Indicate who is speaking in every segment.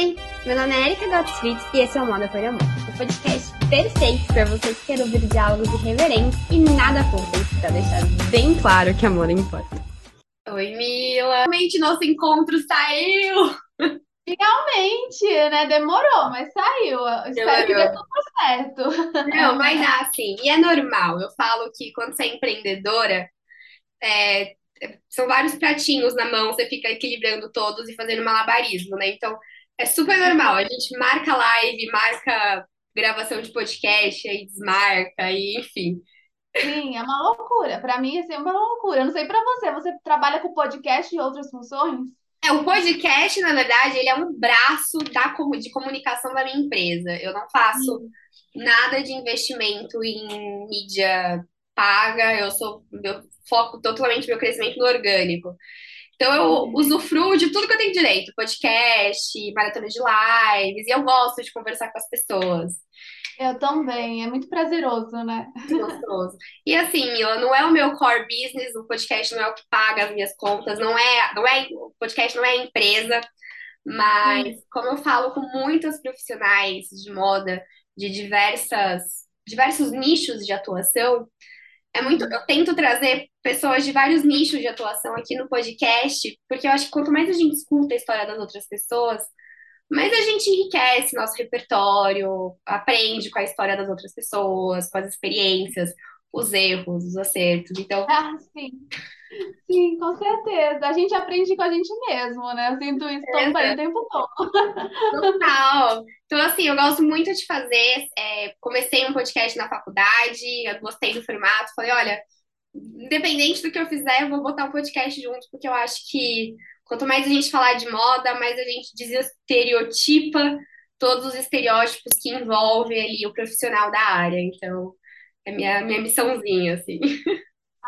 Speaker 1: Oi, meu nome é Erika Gottfried e esse é o Moda por Amor, o podcast perfeito para você que quer ouvir diálogos irreverentes e nada fúteis, para deixar bem claro que amor importa.
Speaker 2: Oi, Mila! Realmente nosso encontro saiu!
Speaker 3: Finalmente, né? Demorou, mas saiu. Espero que dê tudo certo.
Speaker 2: Não, vai dar sim. E é normal. Eu falo que quando você é empreendedora, é, são vários pratinhos na mão, você fica equilibrando todos e fazendo malabarismo, né? Então, é super normal. A gente marca live, marca gravação de podcast, aí desmarca, e enfim.
Speaker 3: Sim, é uma loucura. Para mim, é sempre uma loucura. Eu não sei para você, você trabalha com podcast e outras funções?
Speaker 2: É, o podcast, na verdade, ele é um braço da, de comunicação da minha empresa. Eu não faço nada de investimento em mídia paga, eu sou eu foco totalmente meu crescimento no orgânico. Então eu uhum. usufruo de tudo que eu tenho direito, podcast, maratona de lives, e eu gosto de conversar com as pessoas.
Speaker 3: Eu também, é muito prazeroso, né?
Speaker 2: Muito gostoso. E assim, não é o meu core business, o podcast não é o que paga as minhas contas, não é, não é, o podcast não é a empresa, mas como eu falo com muitos profissionais de moda de diversas, diversos nichos de atuação, é muito, eu tento trazer pessoas de vários nichos de atuação aqui no podcast, porque eu acho que quanto mais a gente escuta a história das outras pessoas, mais a gente enriquece nosso repertório, aprende com a história das outras pessoas, com as experiências, os erros, os acertos. Então,
Speaker 3: ah, sim. Sim, com certeza. A gente aprende com a gente mesmo, né? Eu sinto isso também o tempo todo.
Speaker 2: Total. Então, assim, eu gosto muito de fazer. É, comecei um podcast na faculdade, gostei do formato. Falei, olha, independente do que eu fizer, eu vou botar um podcast junto, porque eu acho que quanto mais a gente falar de moda, mais a gente desestereotipa todos os estereótipos que envolvem ali o profissional da área. Então, é minha, minha missãozinha, assim.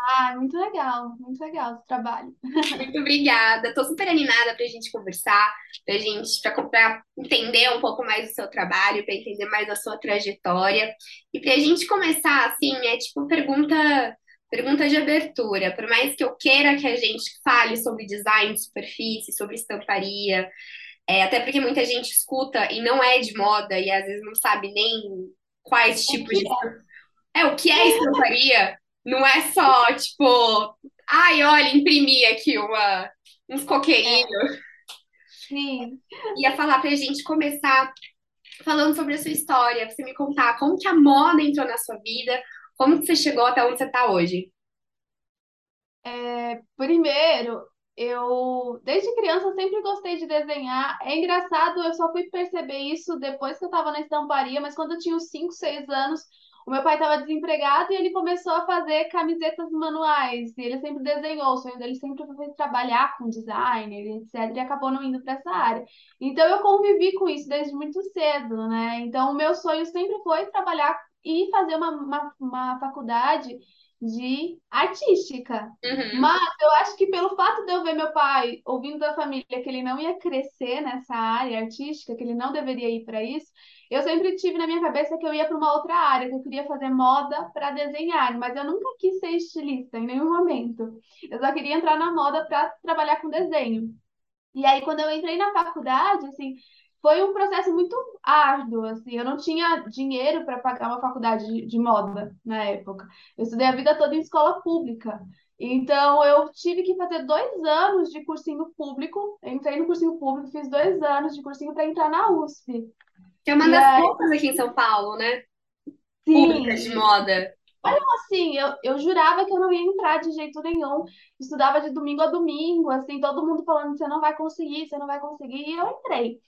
Speaker 3: Ah, muito legal, muito legal esse trabalho.
Speaker 2: Muito obrigada. Estou super animada para a gente conversar, para gente, para entender um pouco mais do seu trabalho, para entender mais a sua trajetória. E para a gente começar, assim, é tipo pergunta, pergunta de abertura. Por mais que eu queira que a gente fale sobre design de superfície, sobre estamparia, é, até porque muita gente escuta e não é de moda e às vezes não sabe nem quais tipos de. É? é, o que é estamparia? Não é só, tipo, ai, olha, imprimi aqui uma, uns coqueirinhos. É.
Speaker 3: Sim.
Speaker 2: Ia falar pra gente começar falando sobre a sua história, pra você me contar como que a moda entrou na sua vida, como que você chegou até onde você tá hoje.
Speaker 3: É, primeiro, eu desde criança sempre gostei de desenhar. É engraçado, eu só fui perceber isso depois que eu estava na estamparia, mas quando eu tinha uns 5, 6 anos, o meu pai estava desempregado e ele começou a fazer camisetas manuais. E ele sempre desenhou, o sonho dele sempre foi trabalhar com designer, etc. E acabou não indo para essa área. Então eu convivi com isso desde muito cedo, né? Então o meu sonho sempre foi trabalhar e fazer uma, uma, uma faculdade de artística.
Speaker 2: Uhum.
Speaker 3: Mas eu acho que pelo fato de eu ver meu pai ouvindo da família que ele não ia crescer nessa área artística, que ele não deveria ir para isso, eu sempre tive na minha cabeça que eu ia para uma outra área, que eu queria fazer moda para desenhar, mas eu nunca quis ser estilista em nenhum momento. Eu só queria entrar na moda para trabalhar com desenho. E aí, quando eu entrei na faculdade, assim, foi um processo muito árduo, assim, eu não tinha dinheiro para pagar uma faculdade de, de, moda na época. Eu estudei a vida toda em escola pública. Então, eu tive que fazer dois anos de cursinho público. entrei no cursinho público, fiz dois anos de cursinho para entrar na USP.
Speaker 2: Que é uma das aí... poucas aqui em São Paulo, né? Sim. Públicas de moda.
Speaker 3: Olha, assim, eu, eu jurava que eu não ia entrar de jeito nenhum. Estudava de domingo a domingo, assim, todo mundo falando, você não vai conseguir, você não vai conseguir, e eu entrei.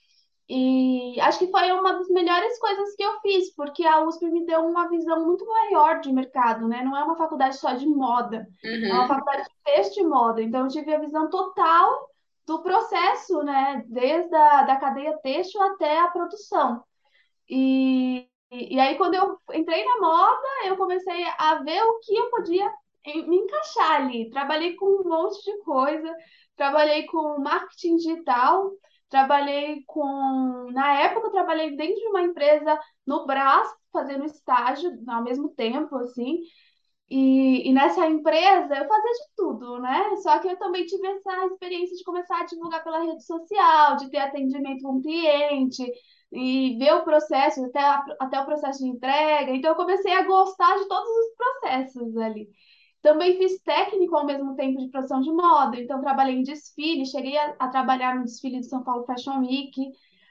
Speaker 3: E acho que foi uma das melhores coisas que eu fiz, porque a USP me deu uma visão muito maior de mercado, né? Não é uma faculdade só de moda, uhum. é uma uhum. faculdade de texto e moda. Então, eu tive a visão total do processo, né? Desde a da cadeia têxtil até a produção. E, e, aí, quando eu entrei na moda, eu comecei a ver o que eu podia me encaixar ali. Trabalhei com um monte de coisa, trabalhei com marketing digital, trabalhei com. Na época, eu trabalhei dentro de uma empresa no Brás, fazendo estágio ao mesmo tempo, assim. E, e nessa empresa eu fazia de tudo, né? Só que eu também tive essa experiência de começar a divulgar pela rede social, de ter atendimento com o cliente e ver o processo, até, a- até o processo de entrega. Então eu comecei a gostar de todos os processos ali. Também fiz técnico ao mesmo tempo de produção de moda, então trabalhei em desfile, cheguei a, a trabalhar no desfile de São Paulo Fashion Week,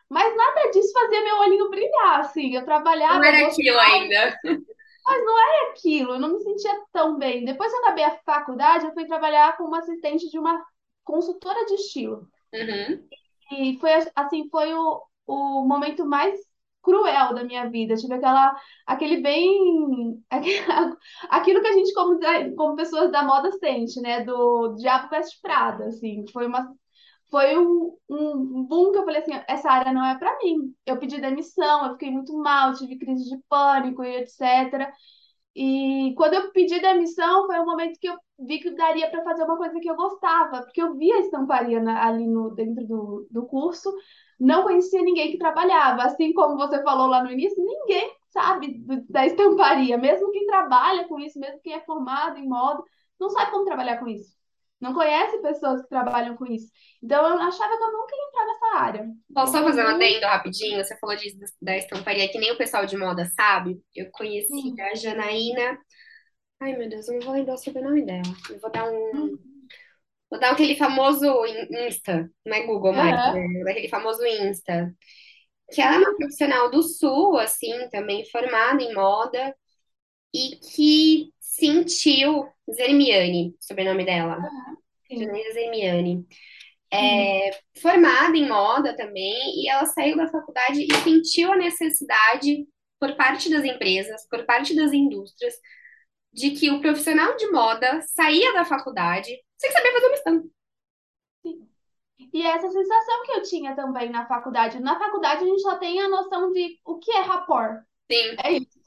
Speaker 3: mas nada disso fazia meu olhinho brilhar, assim. Eu
Speaker 2: Não
Speaker 3: trabalhava,
Speaker 2: era aquilo ainda.
Speaker 3: aquilo, eu não me sentia tão bem. Depois que eu acabei a faculdade, eu fui trabalhar como assistente de uma consultora de estilo.
Speaker 2: Uhum.
Speaker 3: E foi assim, foi o, o momento mais cruel da minha vida. Tive aquela, aquele bem, aquilo que a gente como, como pessoas da moda sente, né? Do Diabo Veste Prada, assim. Foi uma foi um, um boom que eu falei assim, essa área não é para mim. Eu pedi demissão, eu fiquei muito mal, tive crise de pânico e etc. E quando eu pedi demissão, foi o momento que eu vi que daria para fazer uma coisa que eu gostava, porque eu via a estamparia na- ali no, dentro do, do curso, não conhecia ninguém que trabalhava. Assim como você falou lá no início, ninguém sabe da estamparia, mesmo quem trabalha com isso, mesmo quem é formado em moda, não sabe como trabalhar com isso. Não conhece pessoas que trabalham com isso. Então eu achava que eu nunca ia entrar nessa área.
Speaker 2: Posso só fazer um
Speaker 3: muito.
Speaker 2: adendo rapidinho? Você falou disso da estamparia, que nem o pessoal de moda sabe. Eu conheci
Speaker 3: Hum,
Speaker 2: a Janaína. Ai, meu Deus, eu não vou lembrar o sobrenome dela. Eu vou dar um.
Speaker 3: hum,
Speaker 2: Vou dar aquele famoso in- Insta, não é Google mais, né? Aquele famoso Insta. Que ela é uma profissional do Sul, assim, também formada em moda, e que sentiu Zermiane, sobrenome dela. Zermiane.
Speaker 3: sim.
Speaker 2: É, formada em moda também, e ela saiu da faculdade e sentiu a necessidade, por parte das empresas, por parte das indústrias, de que o profissional de moda saía da faculdade sem saber fazer uma estampa.
Speaker 3: sim. E essa sensação que eu tinha também na faculdade. Na faculdade a gente só tem a noção de o que é rapport.
Speaker 2: Sim,
Speaker 3: É isso.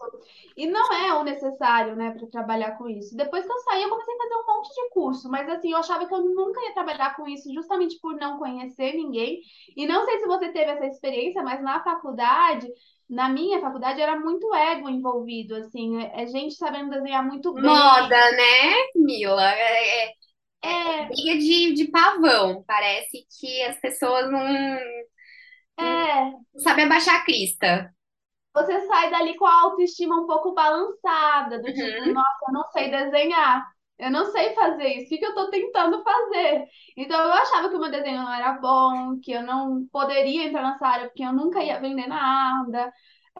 Speaker 3: E não é o necessário, né, para trabalhar com isso. Depois que eu saí, eu comecei a fazer um monte de curso, mas assim, eu achava que eu nunca ia trabalhar com isso justamente por não conhecer ninguém. E não sei se você teve essa experiência, mas na faculdade, na minha faculdade, era muito ego envolvido, assim, é é gente sabendo desenhar muito bem.
Speaker 2: moda, né, Mila? É, é- é
Speaker 3: É,
Speaker 2: briga de, de pavão. Parece que as pessoas não,
Speaker 3: é,
Speaker 2: não sabem abaixar a crista.
Speaker 3: você sai dali com a autoestima um pouco balançada, do tipo,
Speaker 2: Uhum.
Speaker 3: nossa, eu não sei desenhar, eu não sei fazer isso, o que eu tô tentando fazer? Então eu achava que o meu desenho não era bom, que eu não poderia entrar nessa área porque eu nunca ia vender nada.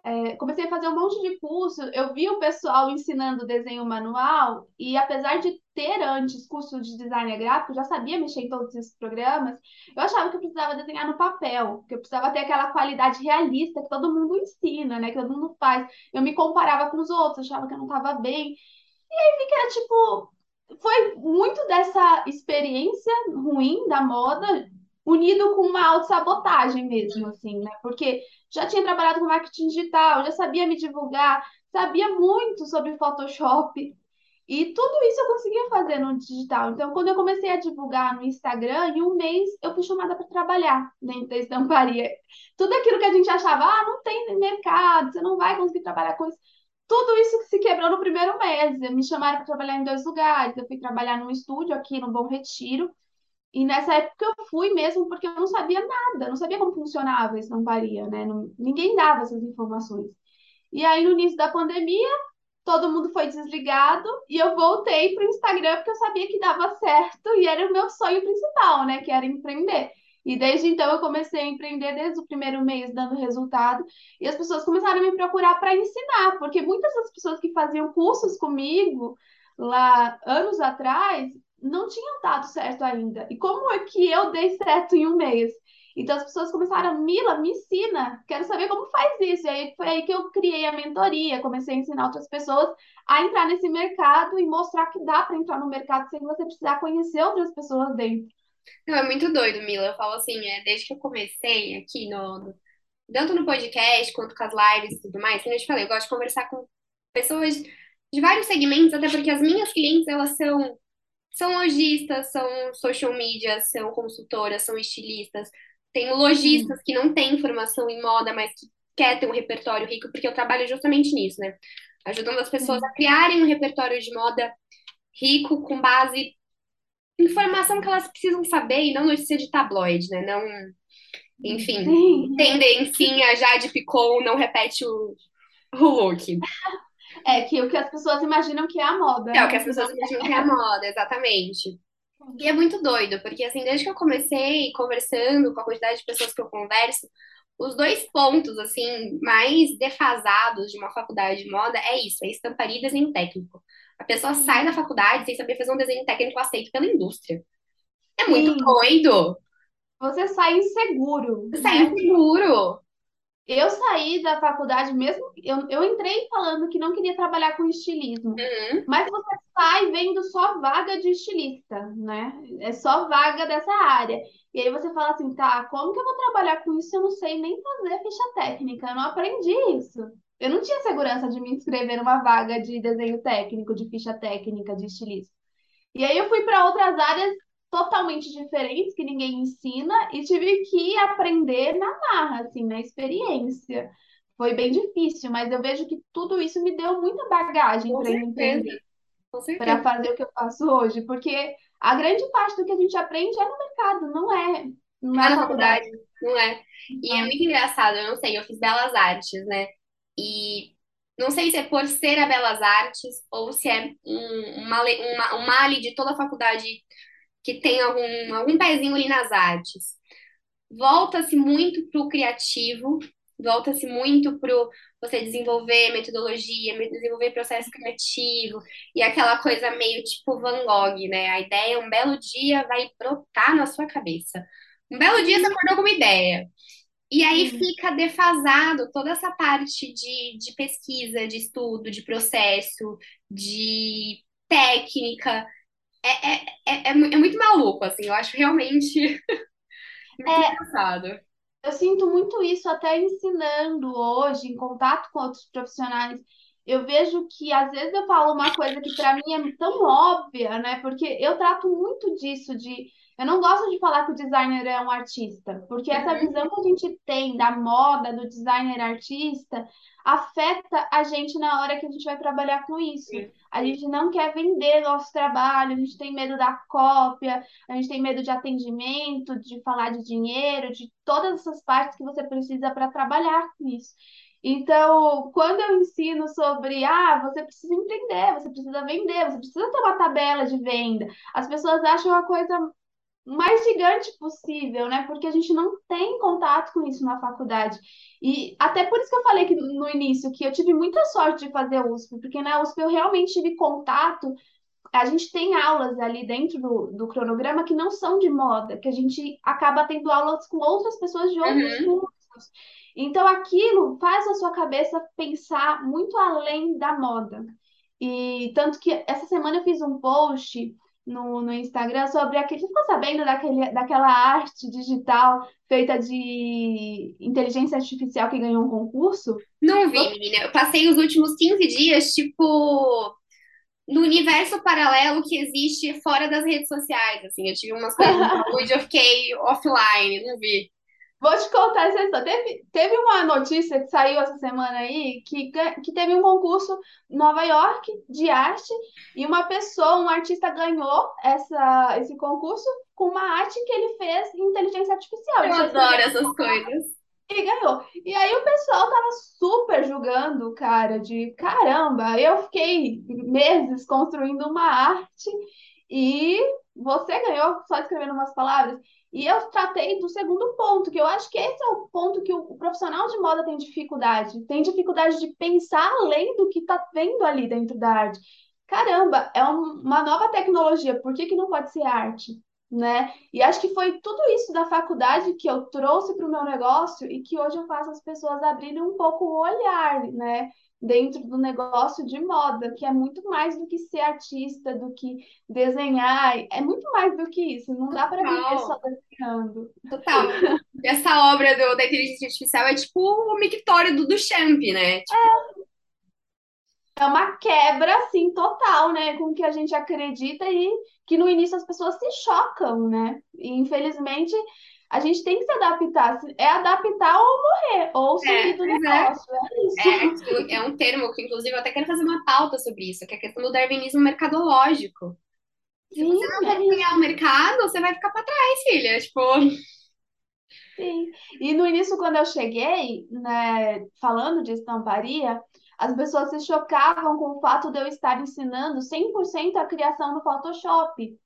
Speaker 3: É, comecei a fazer um monte de curso, eu vi o pessoal ensinando desenho manual, e apesar de ter antes curso de design gráfico, já sabia mexer em todos esses programas, eu achava que eu precisava desenhar no papel, que eu precisava ter aquela qualidade realista que todo mundo ensina, né? Que todo mundo faz. Eu me comparava com os outros, achava que eu não estava bem. E vi que era tipo, foi muito dessa experiência ruim da moda, unido com uma autossabotagem mesmo, assim, né? Porque já tinha trabalhado com marketing digital, já sabia me divulgar, sabia muito sobre Photoshop. E tudo isso eu conseguia fazer no digital. Então, quando eu comecei a divulgar no Instagram, em um mês eu fui chamada para trabalhar dentro da estamparia. Tudo aquilo que a gente achava, ah, não tem mercado, você não vai conseguir trabalhar com isso. Tudo isso que se quebrou no primeiro mês. Me chamaram para trabalhar em dois lugares. Eu fui trabalhar num estúdio aqui no Bom Retiro. E nessa época eu fui mesmo porque eu não sabia nada, não sabia como funcionava a estamparia, né? Não- ninguém dava essas informações. E aí, no início da pandemia, todo mundo foi desligado e eu voltei para o Instagram porque eu sabia que dava certo e era o meu sonho principal, né? Que era empreender. E desde então eu comecei a empreender desde o primeiro mês, dando resultado, e as pessoas começaram a me procurar para ensinar, porque muitas das pessoas que faziam cursos comigo lá anos atrás não tinham dado certo ainda. E como é que eu dei certo em um mês? Então as pessoas começaram, Mila, me ensina, quero saber como faz isso. E aí foi aí que eu criei a mentoria, comecei a ensinar outras pessoas a entrar nesse mercado e mostrar que dá para entrar no mercado sem você precisar conhecer outras pessoas dentro.
Speaker 2: Não, é muito doido, Mila. Eu falo assim, é, desde que eu comecei aqui no, no- tanto no podcast quanto com as lives e tudo mais, como eu te falei, eu gosto de conversar com pessoas de vários segmentos, até porque as minhas clientes, elas são, são lojistas, são social media, são consultoras, são estilistas, tem lojistas
Speaker 3: Sim,
Speaker 2: que não têm formação em moda, mas que quer ter um repertório rico, porque eu trabalho justamente nisso, né? ajudando as pessoas a criarem um repertório de moda rico com base informação que elas precisam saber e não notícia de tabloide, né? Não, enfim, tendencinha já de Picon não repete o, o look.
Speaker 3: É que o que as pessoas imaginam que é a moda.
Speaker 2: É o
Speaker 3: né?
Speaker 2: que as pessoas imaginam que é a moda, exatamente. E é muito doido, porque assim, desde que eu comecei conversando com a quantidade de pessoas que eu converso, os dois pontos, assim, mais defasados de uma faculdade de moda é isso, é estamparia e desenho técnico. A pessoa sai da faculdade sem saber fazer um desenho técnico aceito pela indústria. É muito
Speaker 3: Sim.
Speaker 2: doido.
Speaker 3: Você sai inseguro,
Speaker 2: Sai
Speaker 3: né?
Speaker 2: inseguro.
Speaker 3: Eu saí da faculdade mesmo, eu, eu entrei falando que não queria trabalhar com estilismo,
Speaker 2: Uhum.
Speaker 3: mas você sai vendo só vaga de estilista, né? É só vaga dessa área. E aí você fala assim, tá, como que eu vou trabalhar com isso se eu não sei nem fazer ficha técnica? Eu não aprendi isso. Eu não tinha segurança de me inscrever numa vaga de desenho técnico, de ficha técnica, de estilista. E aí eu fui para outras áreas totalmente diferentes que ninguém ensina e tive que aprender na marra, assim, na experiência. Foi bem difícil, mas eu vejo que tudo isso me deu muita bagagem para
Speaker 2: Com
Speaker 3: para fazer o que eu faço hoje, porque a grande parte do que a gente aprende é no mercado, não é
Speaker 2: Não é
Speaker 3: na
Speaker 2: na
Speaker 3: faculdade.
Speaker 2: faculdade, não é? E é
Speaker 3: Não.
Speaker 2: muito engraçado, eu não sei, eu fiz belas artes, né? E não sei se é por ser a belas artes ou se é um, uma, uma, um male de toda a faculdade que tem algum, algum pezinho ali nas artes. Volta-se muito pro criativo, volta-se muito pro você desenvolver metodologia, me- desenvolver processo criativo e aquela coisa meio tipo Van Gogh, né? A ideia, um belo dia, vai brotar na sua cabeça. Um belo dia você acordou com uma ideia. E aí
Speaker 3: Sim.
Speaker 2: fica defasado toda essa parte de, de pesquisa, de estudo, de processo, de técnica. É, é, é, é é muito maluco, assim. Eu acho realmente muito
Speaker 3: É,
Speaker 2: engraçado.
Speaker 3: Eu sinto muito isso até ensinando hoje, em contato com outros profissionais. Eu vejo que às vezes eu falo uma coisa que para mim é tão óbvia, né? Porque eu trato muito disso de eu não gosto de falar que o designer é um artista, porque essa
Speaker 2: Uhum,
Speaker 3: visão que a gente tem da moda, do designer artista, afeta a gente na hora que a gente vai trabalhar com isso. A gente não quer vender nosso trabalho, a gente tem medo da cópia, a gente tem medo de atendimento, de falar de dinheiro, de todas essas partes que você precisa para trabalhar com isso. Então, quando eu ensino sobre, ah, você precisa empreender, você precisa vender, você precisa ter uma tabela de venda, as pessoas acham a coisa mais gigante possível, né? Porque a gente não tem contato com isso na faculdade. E até por isso que eu falei que no início que eu tive muita sorte de fazer USP, porque na USP eu realmente tive contato a gente tem aulas ali dentro do, do cronograma que não são de moda, que a gente acaba tendo aulas com outras pessoas de outros
Speaker 2: Uhum.
Speaker 3: cursos. Então, aquilo faz a sua cabeça pensar muito além da moda. E tanto que essa semana eu fiz um post no, no Instagram sobre aquele. Você ficou sabendo daquele, daquela arte digital feita de inteligência artificial que ganhou um concurso?
Speaker 2: Não vi, menina. Eu passei os últimos 15 dias, tipo, no universo paralelo que existe fora das redes sociais, assim. Eu tive umas coisas de saúde, eu fiquei offline, não vi.
Speaker 3: Vou te contar essa história. Teve, teve uma notícia que saiu essa semana aí que, que teve um concurso em Nova York de arte e uma pessoa, um artista, ganhou essa, esse concurso com uma arte que ele fez em inteligência artificial.
Speaker 2: Eu adoro essas coisas.
Speaker 3: e ganhou. E aí o pessoal tava super julgando cara de caramba, eu fiquei meses construindo uma arte e você ganhou só escrevendo umas palavras. E eu tratei do segundo ponto, que eu acho que esse é o ponto que o, profissional de moda tem dificuldade. Tem dificuldade de pensar além do que tá vendo ali dentro da arte. Caramba, é um- uma nova tecnologia, por que que não pode ser arte? Né? E acho que foi tudo isso da faculdade que eu trouxe para o meu negócio e que hoje eu faço as pessoas abrirem um pouco o olhar, né? Dentro do negócio de moda, que é muito mais do que ser artista, do que desenhar, é muito mais do que isso. Não dá para viver só desenhando.
Speaker 2: total. Essa obra do- da inteligência artificial é tipo o mictório do Duchamp, né? Tipo,
Speaker 3: É uma quebra, assim, total, né? Com o que a gente acredita e que no início as pessoas se chocam, né? E infelizmente. A gente tem que se adaptar. É adaptar ou morrer, ou sair
Speaker 2: É,
Speaker 3: do
Speaker 2: é.
Speaker 3: negócio. É isso.
Speaker 2: É, é um termo que, inclusive, eu até quero fazer uma pauta sobre isso, que é a questão do darwinismo mercadológico. Se
Speaker 3: Sim,
Speaker 2: você não
Speaker 3: é
Speaker 2: ganhar o mercado, você vai ficar pra trás, filha. Tipo,
Speaker 3: Sim. E no início, quando eu cheguei, né, falando de estamparia, as pessoas se chocavam com o fato de eu estar ensinando 100% a criação no Photoshop.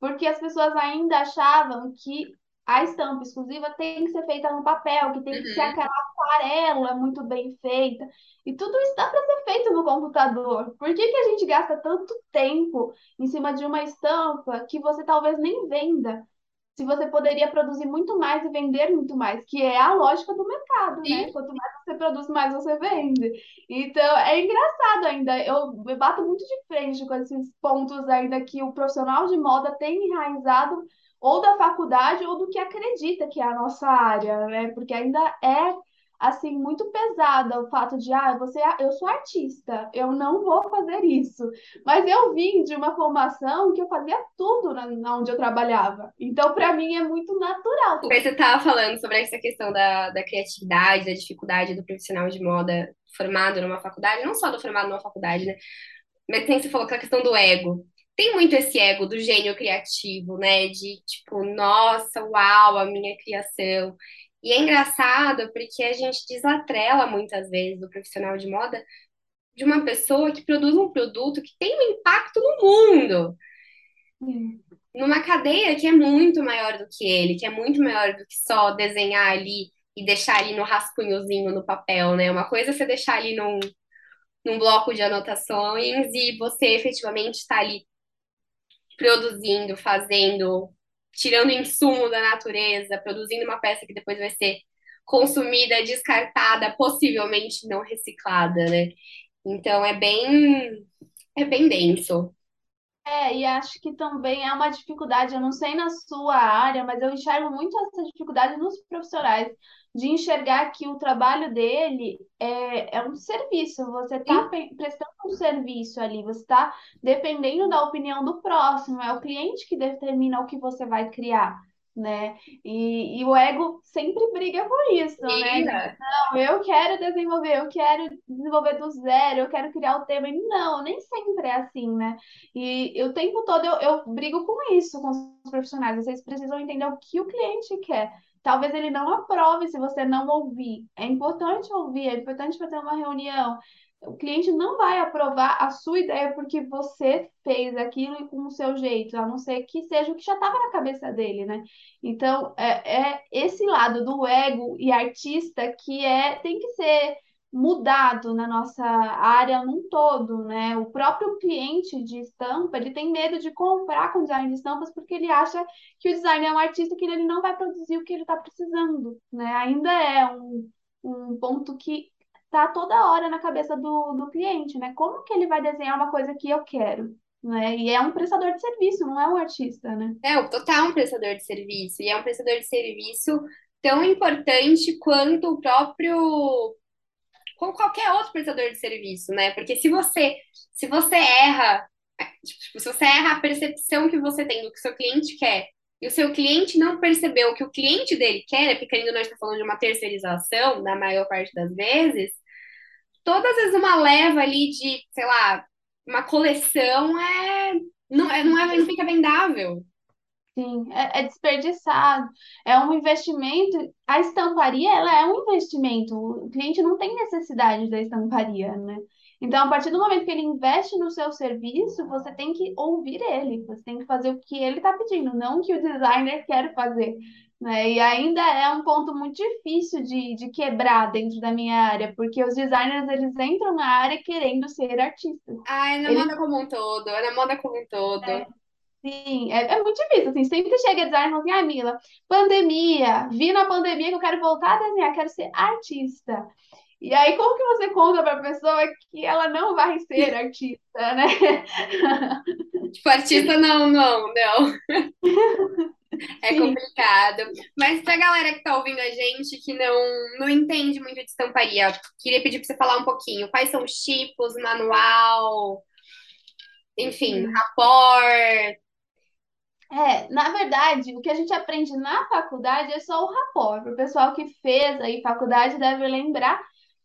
Speaker 3: Porque as pessoas ainda achavam que a estampa exclusiva tem que ser feita no papel, que tem que ser
Speaker 2: uhum.
Speaker 3: aquela aquarela muito bem feita. E tudo isso dá para ser feito no computador. Por que que a gente gasta tanto tempo em cima de uma estampa que você talvez nem venda? Se você poderia produzir muito mais e vender muito mais, que é a lógica do mercado, né?
Speaker 2: Sim.
Speaker 3: Quanto mais você produz, mais você vende. Então, é engraçado ainda. Eu, eu bato muito de frente com esses pontos ainda que o profissional de moda tem enraizado ou da faculdade ou do que acredita que é a nossa área, né? Porque ainda é assim muito pesada o fato de, ah, você, eu sou artista, eu não vou fazer isso. Mas eu vim de uma formação que eu fazia tudo na, na onde eu trabalhava. Então, para mim, é muito natural.
Speaker 2: Você tava falando sobre essa questão da, da criatividade, da dificuldade do profissional de moda formado numa faculdade, não só do formado numa faculdade, né? Mas tem, você falou aquela questão do ego. Tem muito esse ego do gênio criativo, né? De tipo, nossa, uau, a minha criação. E é engraçado porque a gente desatrela muitas vezes o profissional de moda de uma pessoa que produz um produto que tem um impacto no mundo,
Speaker 3: Sim.
Speaker 2: numa cadeia que é muito maior do que ele, que é muito maior do que só desenhar ali e deixar ali no rascunhozinho no papel, né? Uma coisa é você deixar ali num, num bloco de anotações e você efetivamente está ali produzindo, fazendo, tirando insumo da natureza, produzindo uma peça que depois vai ser consumida, descartada, possivelmente não reciclada, né? Então é bem é bem denso.
Speaker 3: É, e acho que também é uma dificuldade, eu não sei na sua área, mas eu enxergo muito essa dificuldade nos profissionais, de enxergar que o trabalho dele é, é um serviço, você está
Speaker 2: Sim,
Speaker 3: prestando um serviço ali, você está dependendo da opinião do próximo, é o cliente que determina o que você vai criar, né? E, e o ego sempre briga por isso, né? De,
Speaker 2: briga.
Speaker 3: não, eu quero desenvolver, eu quero desenvolver do zero, eu quero criar o tema, e não, nem sempre é assim, né? E o tempo todo eu, eu brigo com isso, com os profissionais. Vocês precisam entender o que o cliente quer. Talvez ele não aprove se você não ouvir. É importante ouvir, é importante fazer uma reunião. O cliente não vai aprovar a sua ideia porque você fez aquilo com o seu jeito, a não ser que seja o que já estava na cabeça dele, né? Então, é, é esse lado do ego e artista que é tem que ser mudado na nossa área num todo, né? O próprio cliente de estampa, ele tem medo de comprar com design de estampas porque ele acha que o design é um artista que ele não vai produzir o que ele está precisando, né? Ainda é um, um ponto que está toda hora na cabeça do, do cliente, né? Como que ele vai desenhar uma coisa que eu quero, né? E é um prestador de serviço, não é um artista, né?
Speaker 2: É o total um prestador de serviço e é um prestador de serviço tão importante quanto o próprio como qualquer outro prestador de serviço, né? Porque se você se você erra, tipo, se você erra a percepção que você tem do que seu cliente quer e o seu cliente não percebeu o que o cliente dele quer, porque querendo ou não, a gente está falando de uma terceirização, na maior parte das vezes, todas as uma leva ali de, sei lá, uma coleção é não é, não é, não fica vendável.
Speaker 3: Sim, é, é desperdiçado, é um investimento. A estamparia, ela é um investimento. O cliente não tem necessidade da estamparia, né? Então, a partir do momento que ele investe no seu serviço, você tem que ouvir ele, você tem que fazer o que ele está pedindo, não o que o designer quer fazer, né? E ainda é um ponto muito difícil de, de quebrar dentro da minha área, porque os designers, eles entram na área querendo ser artistas.
Speaker 2: Ah, é na
Speaker 3: Eles
Speaker 2: moda como um todo, é na moda como um todo.
Speaker 3: Sim, é, é muito difícil, assim, sempre chega designer e fala assim, ah, Mila, pandemia, vi na pandemia que eu quero voltar a desenhar, quero ser artista. E aí, como que você conta para a pessoa que ela não vai ser artista, né?
Speaker 2: Tipo, artista não, não, não. É
Speaker 3: Sim,
Speaker 2: complicado. Mas pra galera que tá ouvindo a gente, que não, não entende muito de estamparia, queria pedir pra você falar um pouquinho. Quais são os tipos, manual, enfim, rapport.
Speaker 3: É, na verdade, o que a gente aprende na faculdade é só o rapport. O pessoal que fez aí faculdade deve lembrar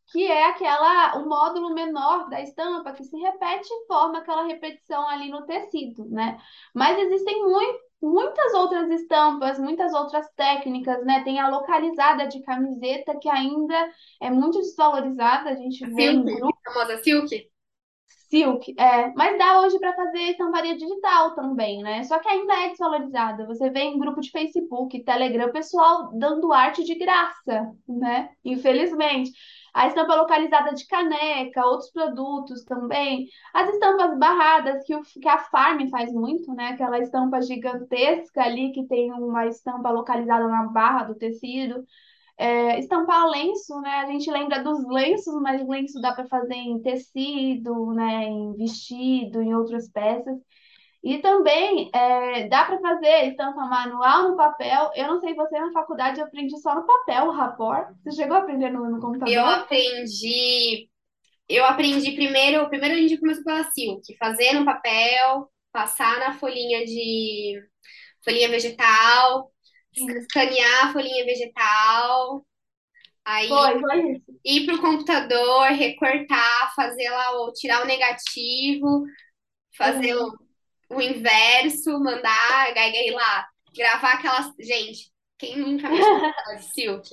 Speaker 3: que é aquela o módulo menor da estampa que se repete e forma aquela repetição ali no tecido, né? Mas existem muito, muitas outras estampas, muitas outras técnicas, né? Tem a localizada de camiseta que ainda é muito desvalorizada, a gente vê em
Speaker 2: Silk,
Speaker 3: grupo
Speaker 2: a famosa Silk.
Speaker 3: Silk, é, mas dá hoje para fazer estamparia digital também, né? Só que ainda é desvalorizada. Você vê em grupo de Facebook, Telegram, pessoal dando arte de graça, né? Infelizmente. A estampa localizada de caneca, outros produtos também. As estampas barradas, que, o, que a Farm faz muito, né? Aquela estampa gigantesca ali que tem uma estampa localizada na barra do tecido. É, estampar lenço, né? A gente lembra dos lenços, mas lenço dá para fazer em tecido, né? Em vestido, em outras peças. E também é, dá para fazer estampa manual no papel. Eu não sei você na faculdade, eu aprendi só no papel o rapport. Você chegou a aprender no, no
Speaker 2: Eu
Speaker 3: computador?
Speaker 2: aprendi. Eu aprendi primeiro. Primeiro a gente começou pela Silk, fazer no papel, passar na folhinha de folhinha vegetal. Escanear a folhinha vegetal, aí
Speaker 3: Foi, foi isso.
Speaker 2: ir pro computador, recortar, fazer lá o tirar o negativo, fazer
Speaker 3: Sim.
Speaker 2: o, o inverso, mandar, aí lá, gravar aquelas. Gente, quem nunca mexeu de silk?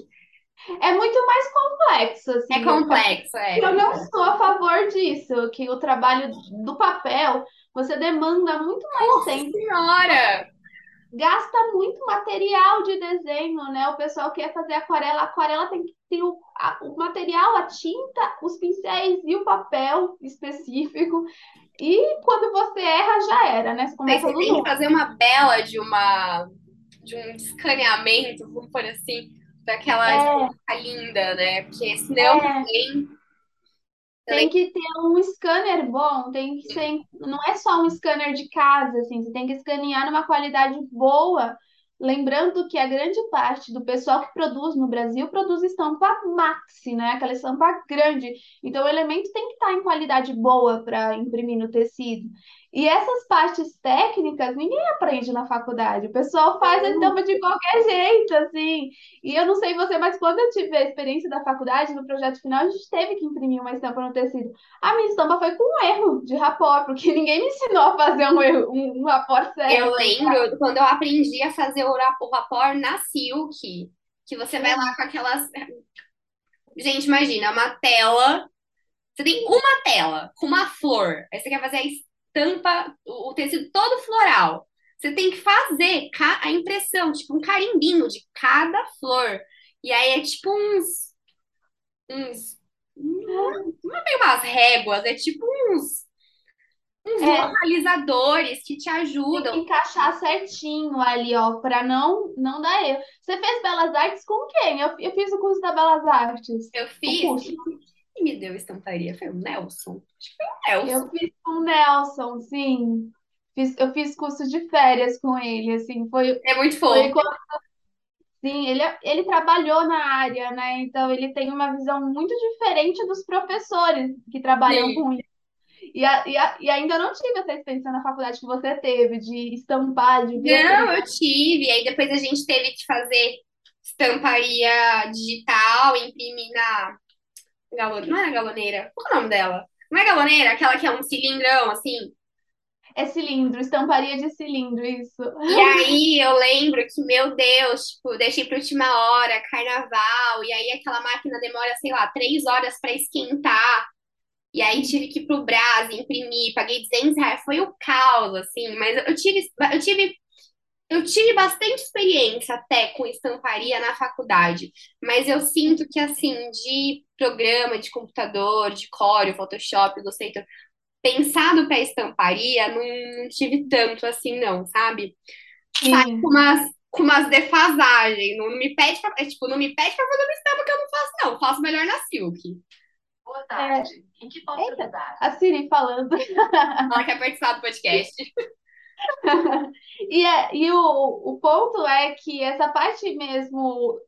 Speaker 3: É muito mais complexo,
Speaker 2: É
Speaker 3: assim, o papel.
Speaker 2: complexo, é.
Speaker 3: Eu não sou a favor disso, que o trabalho do papel, você demanda muito mais
Speaker 2: Nossa
Speaker 3: tempo.
Speaker 2: senhora!
Speaker 3: Gasta muito material de desenho, né? O pessoal quer fazer aquarela, a aquarela tem que ter o, a- o material, a tinta, os pincéis e o papel específico. E quando você erra, já era, né? Você começa
Speaker 2: você tem que fazer uma bela de uma de um escaneamento, vamos por assim, daquela
Speaker 3: É,
Speaker 2: linda, né? Porque senão
Speaker 3: é,
Speaker 2: também,
Speaker 3: tem que ter um scanner bom, tem que ser, não é só um scanner de casa, assim, você tem que escanear numa qualidade boa. Lembrando que a grande parte do pessoal que produz no Brasil produz estampa maxi, né? Aquela estampa grande. Então, o elemento tem que estar em qualidade boa para imprimir no tecido. E essas partes técnicas ninguém aprende na faculdade. O pessoal faz a estampa de qualquer jeito, assim. E eu não sei você, mas quando eu tive a experiência da faculdade, no projeto final, a gente teve que imprimir uma estampa no tecido. A minha estampa foi com um erro de rapport, porque ninguém me ensinou a fazer um erro, um, um rapport
Speaker 2: eu
Speaker 3: certo.
Speaker 2: lembro quando eu aprendi a fazer o ra- o vapor na Silk, que você vai lá com aquelas. Gente, imagina, uma tela. Você tem uma tela com uma flor. Aí você quer fazer a estampa, o tecido todo floral. Você tem que fazer a impressão, tipo um carimbinho de cada flor. E aí é tipo uns, uns, não é bem umas réguas, é tipo uns, uns
Speaker 3: É,
Speaker 2: localizadores que te
Speaker 3: tem que
Speaker 2: ajudam.
Speaker 3: encaixar certinho ali, ó, para não não dar erro. Você fez Belas Artes com quem? Eu, eu fiz o curso da Belas Artes.
Speaker 2: Eu fiz,
Speaker 3: curso.
Speaker 2: Quem me deu estamparia? Foi o Nelson? Acho que foi o Nelson.
Speaker 3: Eu fiz com o Nelson, sim. Fiz, eu fiz curso de férias com ele, assim, foi,
Speaker 2: É muito
Speaker 3: foi
Speaker 2: fofo.
Speaker 3: Sim, ele, ele trabalhou na área, né? Então ele tem uma visão muito diferente dos professores que trabalham
Speaker 2: Sim.
Speaker 3: com isso. E, a, e, a, e ainda não tive essa experiência na faculdade que você teve, de estampar, de ver.
Speaker 2: Não, eu tive. Aí depois a gente teve que fazer estamparia digital, imprimir na galoneira. Não é na galoneira? Qual é o nome dela? Não é galoneira, aquela que é um cilindrão, assim.
Speaker 3: É cilindro, estamparia de cilindro, isso.
Speaker 2: E aí eu lembro que, meu Deus, tipo, deixei pra última hora, carnaval, e aí aquela máquina demora, sei lá, três horas pra esquentar. E aí tive que ir pro Brás, imprimir, paguei 200 reais. Foi o caos, assim, mas eu tive, eu tive Eu tive bastante experiência até com estamparia na faculdade, mas eu sinto que, assim, de programa de computador, de Corel, Photoshop, Illustrator, pensado para estamparia, não, não tive tanto assim, não, sabe? Sai com
Speaker 3: Sim.
Speaker 2: umas, com umas defasagens, não, não me pede pra, é, tipo, não me pede pra fazer uma estampa que eu não faço, não, faço melhor na Silk.
Speaker 4: Boa
Speaker 3: É.
Speaker 4: tarde. Em que posso
Speaker 3: Eita,
Speaker 4: ajudar?
Speaker 3: a Siri falando.
Speaker 2: Ela quer participar do podcast.
Speaker 3: E, é, e o, o ponto é que essa parte mesmo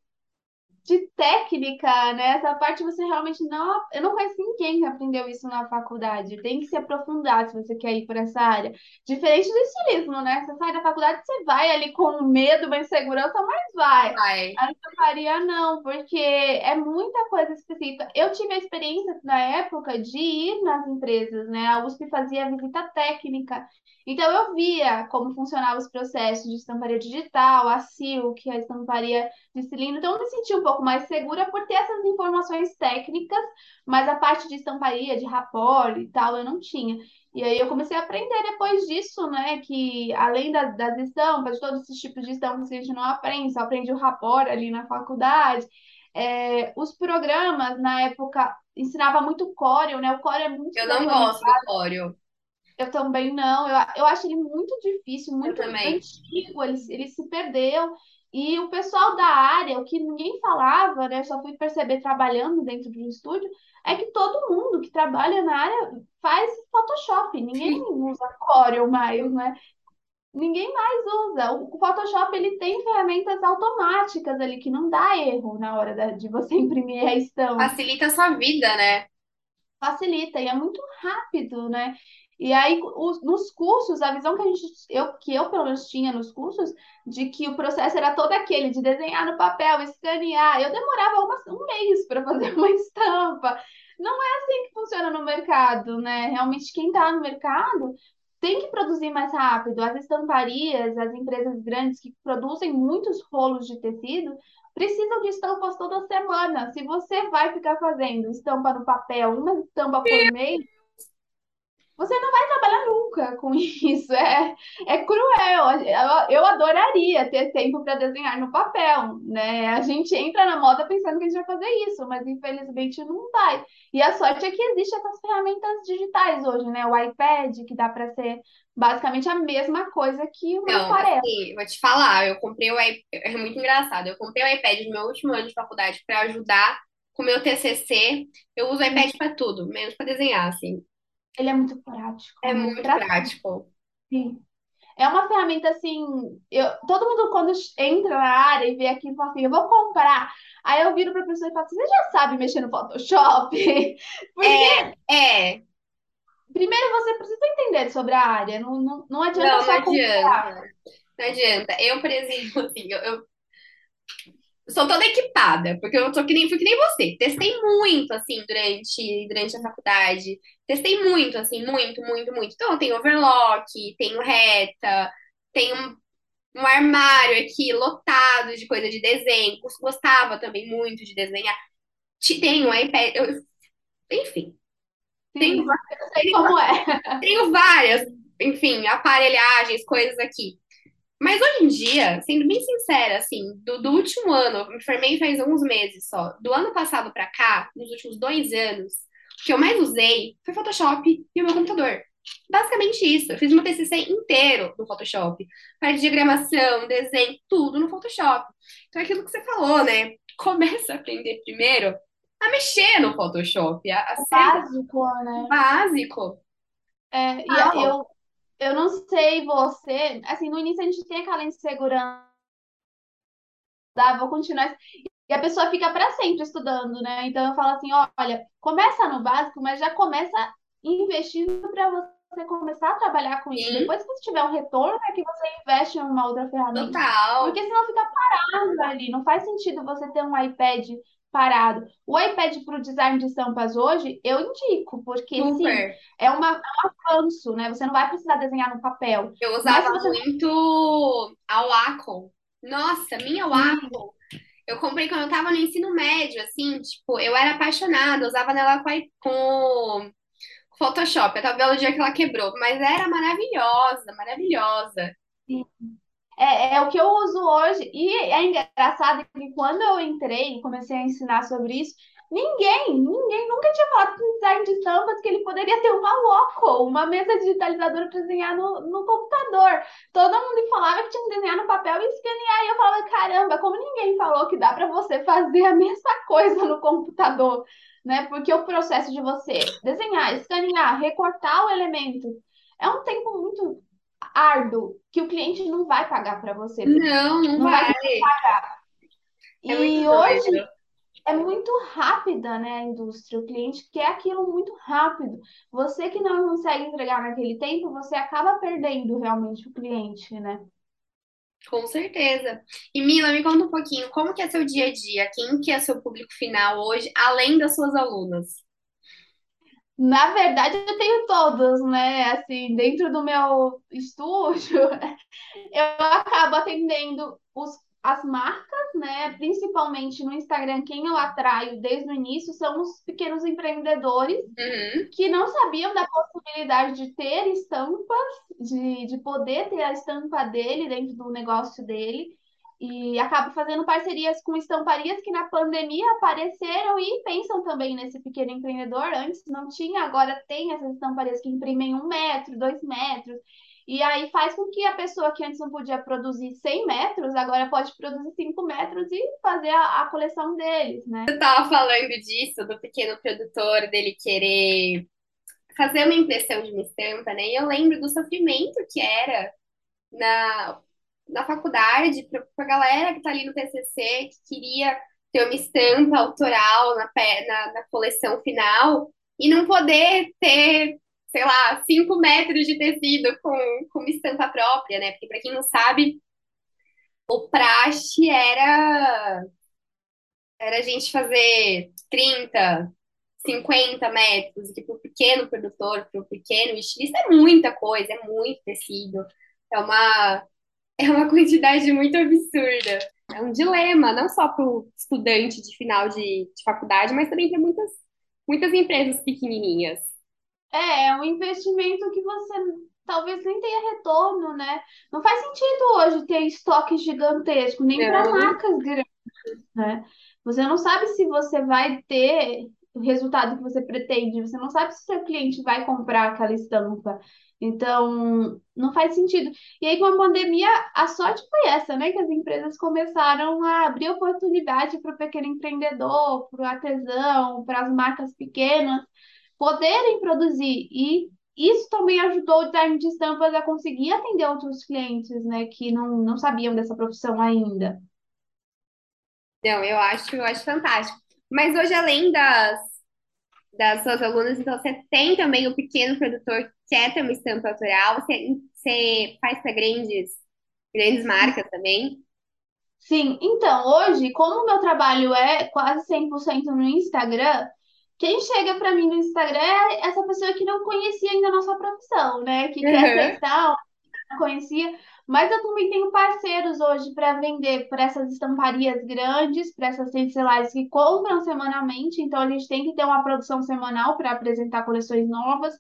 Speaker 3: de técnica, né? Essa parte você realmente não. Eu não conheço ninguém que aprendeu isso na faculdade. Tem que se aprofundar se você quer ir por essa área. Diferente do estilismo, né? Você sai da faculdade, você vai ali com medo, uma insegurança, mas vai.
Speaker 2: Vai.
Speaker 3: A estamparia não, porque é muita coisa específica. Eu tive a experiência na época de ir nas empresas, né? A USP fazia visita técnica. Então eu via como funcionavam os processos de estamparia digital, a Silk, a estamparia de cilindro. Então eu me senti um pouco mais segura por ter essas informações técnicas, mas a parte de estamparia, de rapport e tal, eu não tinha. E aí eu comecei a aprender depois disso, né? Que além das, das estampas, de todos esses tipos de estampas que a gente não aprende, só aprende o rapport ali na faculdade. É, os programas, na época, ensinava muito Corel, né? O Corel é muito
Speaker 2: Eu não gosto do Corel.
Speaker 3: Eu também não. Eu, eu acho ele muito difícil, muito antigo. Ele, ele se perdeu. E o pessoal da área, o que ninguém falava, né? Eu só fui perceber trabalhando dentro de um estúdio, é que todo mundo que trabalha na área faz Photoshop. Ninguém usa Corel mais, né? Ninguém mais usa. O Photoshop ele tem ferramentas automáticas ali que não dá erro na hora da- de você imprimir a estampa
Speaker 2: Facilita a sua vida, né?
Speaker 3: facilita e é muito rápido, né? E aí, os- nos cursos, a visão que a gente, eu, que eu pelo menos tinha nos cursos, de que o processo era todo aquele, de desenhar no papel, escanear. Eu demorava umas- um mês para fazer uma estampa. Não é assim que funciona no mercado, né? Realmente, quem está no mercado tem que produzir mais rápido. As estamparias, as empresas grandes que produzem muitos rolos de tecido, precisam de estampas toda semana. Se você vai ficar fazendo estampa no papel, uma estampa por mês, você não vai trabalhar nunca com isso. É, é cruel. Eu, eu adoraria ter tempo para desenhar no papel, né? A gente entra na moda pensando que a gente vai fazer isso, mas infelizmente não vai. E a sorte é que existem essas ferramentas digitais hoje, né? O iPad, que dá para ser basicamente a mesma coisa que uma
Speaker 2: Não,
Speaker 3: aquarela.
Speaker 2: assim, vou te falar, eu comprei o iPad, é muito engraçado, eu comprei o iPad no meu último ano de faculdade para ajudar com o meu TCC. Eu uso o iPad para tudo, menos para desenhar, assim.
Speaker 3: Ele é muito prático,
Speaker 2: É
Speaker 3: né?
Speaker 2: muito
Speaker 3: Pra
Speaker 2: prático.
Speaker 3: Sim. É uma ferramenta assim, eu, todo mundo quando entra na área e vê aquilo fala assim, eu vou comprar. Aí eu viro para a pessoa e falo assim, você já sabe mexer no Photoshop? Porque
Speaker 2: É, é.
Speaker 3: primeiro você precisa entender sobre a área, não, não, não adianta
Speaker 2: Não, não
Speaker 3: só comprar.
Speaker 2: adianta. Não adianta. Eu, por exemplo, assim, eu, eu sou toda equipada, porque eu tô que nem, fui que nem você. Testei muito, assim, durante, durante a faculdade. Testei muito, assim, muito, muito, muito. Então, eu tenho overlock, tenho reta, tenho um, um armário aqui lotado de coisa de desenho. Gostava também muito de desenhar. Te- Tenho um iPad, eu- enfim, tenho,
Speaker 3: eu sei como é.
Speaker 2: tenho várias, enfim, aparelhagens, coisas aqui. Mas hoje em dia, sendo bem sincera, assim, do, do último ano, eu me formei faz uns meses só. Do ano passado pra cá, nos últimos dois anos, que eu mais usei foi Photoshop e o meu computador. Basicamente isso. Eu fiz meu TCC inteiro no Photoshop. Parte de diagramação, desenho, tudo no Photoshop. Então é aquilo que você falou, né? Começa a aprender primeiro a mexer no Photoshop, a, a ser
Speaker 3: Básico, né?
Speaker 2: básico.
Speaker 3: É, e
Speaker 2: Ah,
Speaker 3: eu, eu não sei você, assim, no início a gente tem aquela insegurança, ah, vou continuar. E a pessoa fica para sempre estudando, né? Então eu falo assim, olha, começa no básico, mas já começa investindo para você começar a trabalhar com isso.
Speaker 2: Sim,
Speaker 3: Depois que você tiver um retorno, é que você investe em uma outra ferramenta.
Speaker 2: total.
Speaker 3: Porque senão fica parado ali. Não faz sentido você ter um iPad parado. O iPad para o design de estampas hoje, eu indico, porque sim,
Speaker 2: Super.
Speaker 3: é uma, é um avanço, né? Você não vai precisar desenhar no papel.
Speaker 2: Eu usava
Speaker 3: você
Speaker 2: muito a Wacom. Nossa, minha
Speaker 3: Sim,
Speaker 2: Wacom. Eu comprei quando eu tava no ensino médio, assim, tipo, eu era apaixonada, usava nela com, com Photoshop. Vendo o dia que ela quebrou, mas era maravilhosa, maravilhosa.
Speaker 3: sim. É, é o que eu uso hoje. E é engraçado que quando eu entrei e comecei a ensinar sobre isso, ninguém, ninguém nunca tinha falado com design de estampas que ele poderia ter uma Wacom, uma mesa digitalizadora para desenhar no, no computador. Todo mundo falava que tinha que desenhar no papel e escanear. E eu falava, caramba, como ninguém falou que dá para você fazer a mesma coisa no computador, né? Porque o processo de você desenhar, escanear, recortar o elemento é um tempo muito árduo que o cliente não vai pagar para você,
Speaker 2: Não, não
Speaker 3: não vai
Speaker 2: vai.
Speaker 3: pagar.
Speaker 2: É
Speaker 3: E hoje
Speaker 2: doido.
Speaker 3: É muito rápida, né, a indústria. O cliente quer aquilo muito rápido. Você que não consegue entregar naquele tempo, você acaba perdendo realmente o cliente, né?
Speaker 2: Com certeza. E Mila, me conta um pouquinho, como que é seu dia a dia? Quem que é seu público final hoje, além das suas alunas?
Speaker 3: Na verdade, eu tenho todos, né? Assim, dentro do meu estúdio, eu acabo atendendo os, as marcas, né? Principalmente no Instagram, quem eu atraio desde o início são os pequenos empreendedores
Speaker 2: Uhum.
Speaker 3: que não sabiam da possibilidade de ter estampas, de, de poder ter a estampa dele dentro do negócio dele. E acabo fazendo parcerias com estamparias que na pandemia apareceram e pensam também nesse pequeno empreendedor. Antes não tinha, agora tem essas estamparias que imprimem um metro, dois metros. E aí faz com que a pessoa que antes não podia produzir 100 metros, agora pode produzir 5 metros e fazer a, a coleção deles, né?
Speaker 2: Eu tava falando disso, do pequeno produtor, dele querer fazer uma impressão de uma estampa, né? E eu lembro do sofrimento que era na, na faculdade, pra, pra galera que tá ali no TCC, que queria ter uma estampa autoral na, na, na coleção final, e não poder ter, sei lá, cinco metros de tecido com, com uma estampa própria, né? Porque pra quem não sabe, o praxe era, era a gente fazer 30 50 metros, que para o pequeno produtor, para o pequeno estilista, é muita coisa, é muito tecido, é uma, é uma quantidade muito absurda. É um dilema, não só para o estudante de final de, de faculdade, mas também para muitas, muitas empresas pequenininhas.
Speaker 3: É, é um investimento que você talvez nem tenha retorno, né? Não faz sentido hoje ter estoque gigantesco, nem para marcas grandes, né? Você não sabe se você vai ter o resultado que você pretende, você não sabe se o seu cliente vai comprar aquela estampa. Então, não faz sentido. E aí, com a pandemia, a sorte foi essa, né? Que as empresas começaram a abrir oportunidade para o pequeno empreendedor, para o artesão, para as marcas pequenas poderem produzir. E isso também ajudou o design de estampas a conseguir atender outros clientes, né, que não, não sabiam dessa profissão ainda.
Speaker 2: não, eu acho, eu acho fantástico. Mas hoje, além das, das suas alunas, então você tem também o pequeno produtor que quer ter uma estampa autoral, você, você faz para grandes, grandes marcas também.
Speaker 3: Sim, então, hoje, como o meu trabalho é quase 100% no Instagram, quem chega para mim no Instagram é essa pessoa que não conhecia ainda a nossa profissão, né? Que quer
Speaker 2: Uhum.
Speaker 3: testar, não conhecia. Mas eu também tenho parceiros hoje para vender para essas estamparias grandes, para essas tencelares que compram semanalmente. Então, a gente tem que ter uma produção semanal para apresentar coleções novas.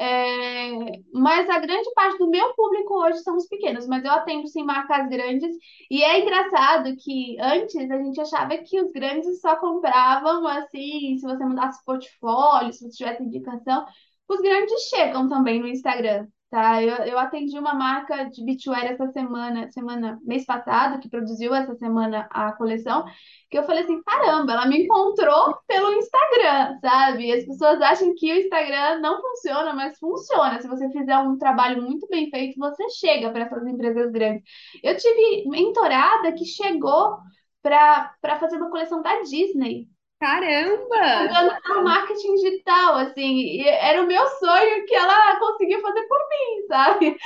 Speaker 3: É, mas a grande parte do meu público hoje são os pequenos, mas eu atendo sim marcas grandes. E é engraçado que antes a gente achava que os grandes só compravam assim, se você mudasse portfólio, se você tivesse indicação. Os grandes chegam também no Instagram, tá? Eu, eu atendi uma marca de beachwear essa semana, semana, mês passado, que produziu essa semana a coleção que eu falei assim, caramba, ela me encontrou pelo Instagram, sabe? As pessoas acham que o Instagram não funciona, mas funciona. Se você fizer um trabalho muito bem feito, você chega para essas empresas grandes. Eu tive mentorada que chegou para para fazer uma coleção da Disney,
Speaker 2: Caramba!
Speaker 3: usando o marketing digital, assim, era o meu sonho que ela conseguiu fazer por mim, sabe?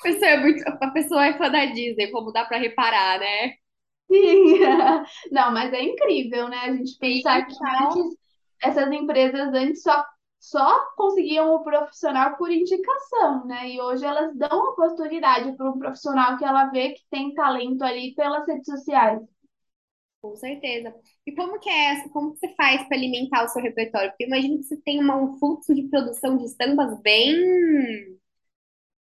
Speaker 2: A pessoa é muito, a pessoa é fã da Disney, como dá para reparar, né?
Speaker 3: Sim. Não, mas é incrível, né? A gente
Speaker 2: Sim,
Speaker 3: pensar que antes essas empresas antes só, só conseguiam o profissional por indicação, né? E hoje elas dão oportunidade para um profissional que ela vê que tem talento ali pelas redes sociais.
Speaker 2: Com certeza. E como que é, essa- como que você faz para alimentar o seu repertório? Porque eu imagino que você tem uma- um fluxo de produção de estampas bem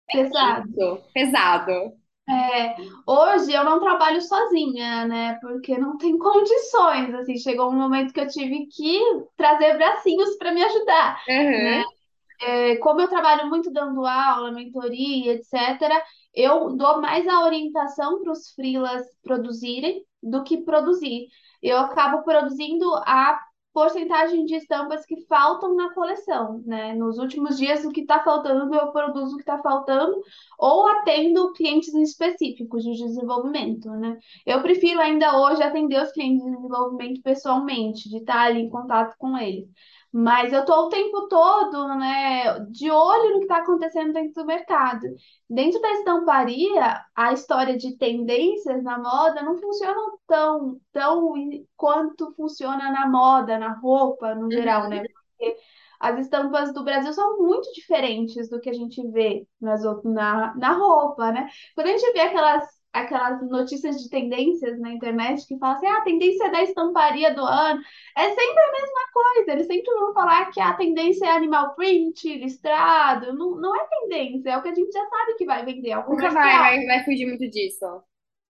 Speaker 3: Pesado.
Speaker 2: pesado.
Speaker 3: É, hoje eu não trabalho sozinha, né? Porque não tem condições, assim, chegou um momento que eu tive que trazer bracinhos para me ajudar. né?
Speaker 2: Uhum.
Speaker 3: É, como eu trabalho muito dando aula, mentoria, etc., eu dou mais a orientação para os freelas produzirem do que produzir. Eu acabo produzindo a porcentagem de estampas que faltam na coleção, né? Nos últimos dias, o que está faltando, eu produzo o que está faltando, ou atendo clientes específicos de desenvolvimento, né? Eu prefiro ainda hoje atender os clientes de desenvolvimento pessoalmente, de estar ali em contato com eles. Mas eu estou o tempo todo, né, de olho no que está acontecendo dentro do mercado. Dentro da estamparia, a história de tendências na moda não funciona tão, tão quanto funciona na moda, na roupa, no geral, né? Porque as estampas do Brasil são muito diferentes do que a gente vê nas, na, na roupa, né? Quando a gente vê aquelas aquelas notícias de tendências na internet que falam assim, ah, a tendência da estamparia do ano. É sempre a mesma coisa, eles sempre vão falar que a tendência é animal print, listrado. Não, não é tendência, é o que a gente já sabe que vai vender. É
Speaker 2: Nunca vai, vai, vai fugir muito disso.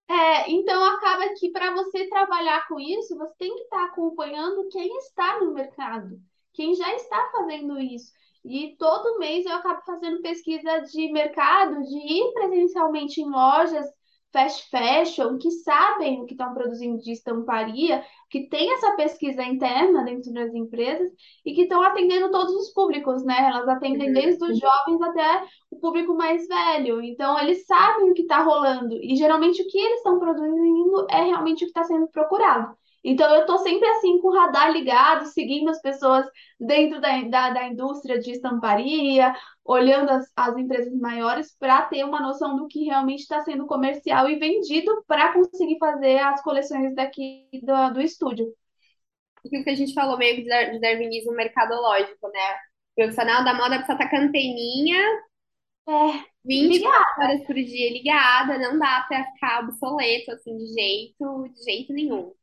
Speaker 3: É, então acaba que para você trabalhar com isso, você tem que estar acompanhando quem está no mercado, quem já está fazendo isso. E todo mês eu acabo fazendo pesquisa de mercado, de ir presencialmente em lojas fast fashion, que sabem o que estão produzindo de estamparia, que tem essa pesquisa interna dentro das empresas e que estão atendendo todos os públicos, né? Elas atendem uhum. desde os jovens até o público mais velho. Então, eles sabem o que está rolando e geralmente o que eles estão produzindo é realmente o que está sendo procurado. Então, eu estou sempre assim com o radar ligado, seguindo as pessoas dentro da, da, da indústria de estamparia, olhando as, as empresas maiores para ter uma noção do que realmente está sendo comercial e vendido para conseguir fazer as coleções daqui do, do estúdio.
Speaker 2: Aquilo que a gente falou meio de darwinismo mercadológico, né? O profissional da moda precisa estar com a anteninha
Speaker 3: é,
Speaker 2: 24 horas por dia ligada, não dá para ficar obsoleto assim de jeito, de jeito nenhum.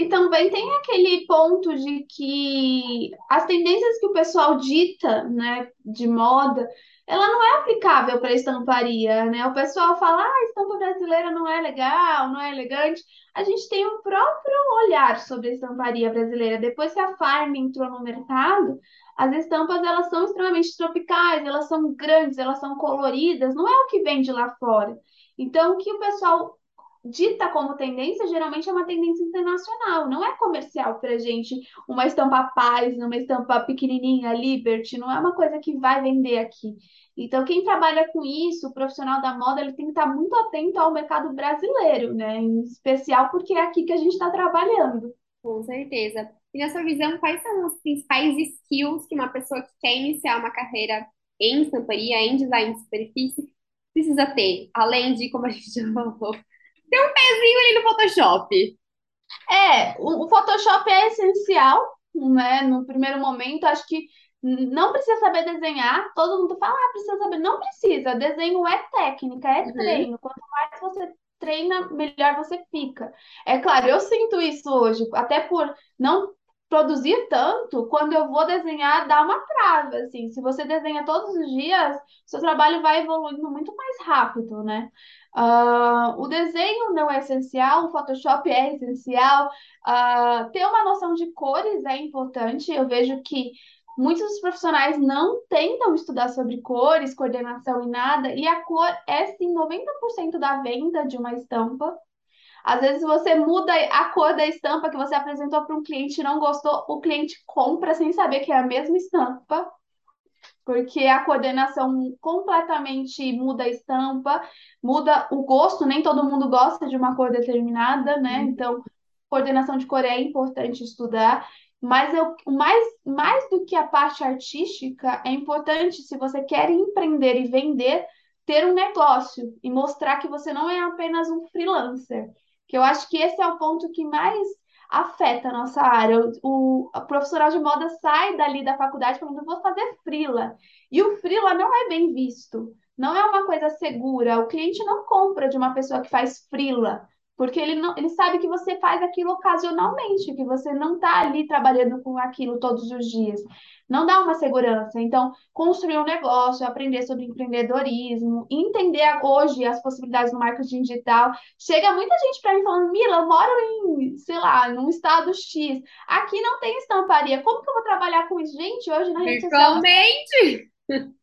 Speaker 3: E também tem aquele ponto de que as tendências que o pessoal dita, né, de moda, ela não é aplicável para estamparia, né? O pessoal fala, ah, estampa brasileira não é legal, não é elegante. A gente tem um próprio olhar sobre a estamparia brasileira. Depois que a Farm entrou no mercado, as estampas elas são extremamente tropicais, elas são grandes, elas são coloridas, não é o que vende lá fora. Então, o que o pessoal dita como tendência, geralmente é uma tendência internacional, não é comercial para gente. Uma estampa paz, uma estampa pequenininha, Liberty, não é uma coisa que vai vender aqui. Então, quem trabalha com isso, o profissional da moda, ele tem que estar muito atento ao mercado brasileiro, né? Em especial porque é aqui que a gente está trabalhando.
Speaker 2: Com certeza. E na sua visão, quais são os principais skills que uma pessoa que quer iniciar uma carreira em estamparia, em design de superfície, precisa ter? Além de, como a gente já falou, tem um pezinho ali no Photoshop.
Speaker 3: É, o, Photoshop é essencial, né? No primeiro momento, acho que não precisa saber desenhar. Todo mundo fala, ah, precisa saber. Não precisa. Desenho é técnica, é uhum. treino. Quanto mais você treina, melhor você fica. É claro, eu sinto isso hoje, até por não produzir tanto, quando eu vou desenhar, dá uma trava, assim. Se você desenha todos os dias, seu trabalho vai evoluindo muito mais rápido, né? Uh, o desenho não é essencial, o Photoshop é essencial. Uh, ter uma noção de cores é importante. Eu vejo que muitos dos profissionais não tentam estudar sobre cores, coordenação e nada, e a cor é sim 90% da venda de uma estampa. Às vezes você muda a cor da estampa que você apresentou para um cliente e não gostou, o cliente compra sem saber que é a mesma estampa, porque a coordenação completamente muda a estampa, muda o gosto, nem todo mundo gosta de uma cor determinada, né? Uhum. Então, coordenação de cor é importante estudar. Mas eu, mais, mais do que a parte artística, é importante, se você quer empreender e vender, ter um negócio e mostrar que você não é apenas um freelancer que eu acho que esse é o ponto que mais afeta a nossa área. O, o profissional de moda sai dali da faculdade falando, vou fazer frila. E o frila não é bem visto, não é uma coisa segura. O cliente não compra de uma pessoa que faz frila, porque ele, não, ele sabe que você faz aquilo ocasionalmente, que você não está ali trabalhando com aquilo todos os dias não dá uma segurança. Então, construir um negócio, aprender sobre empreendedorismo, entender hoje as possibilidades do marketing digital. Chega muita gente para mim falando, Mila, eu moro em, sei lá, num estado X. Aqui não tem estamparia. Como que eu vou trabalhar com isso? Gente, hoje na rede social.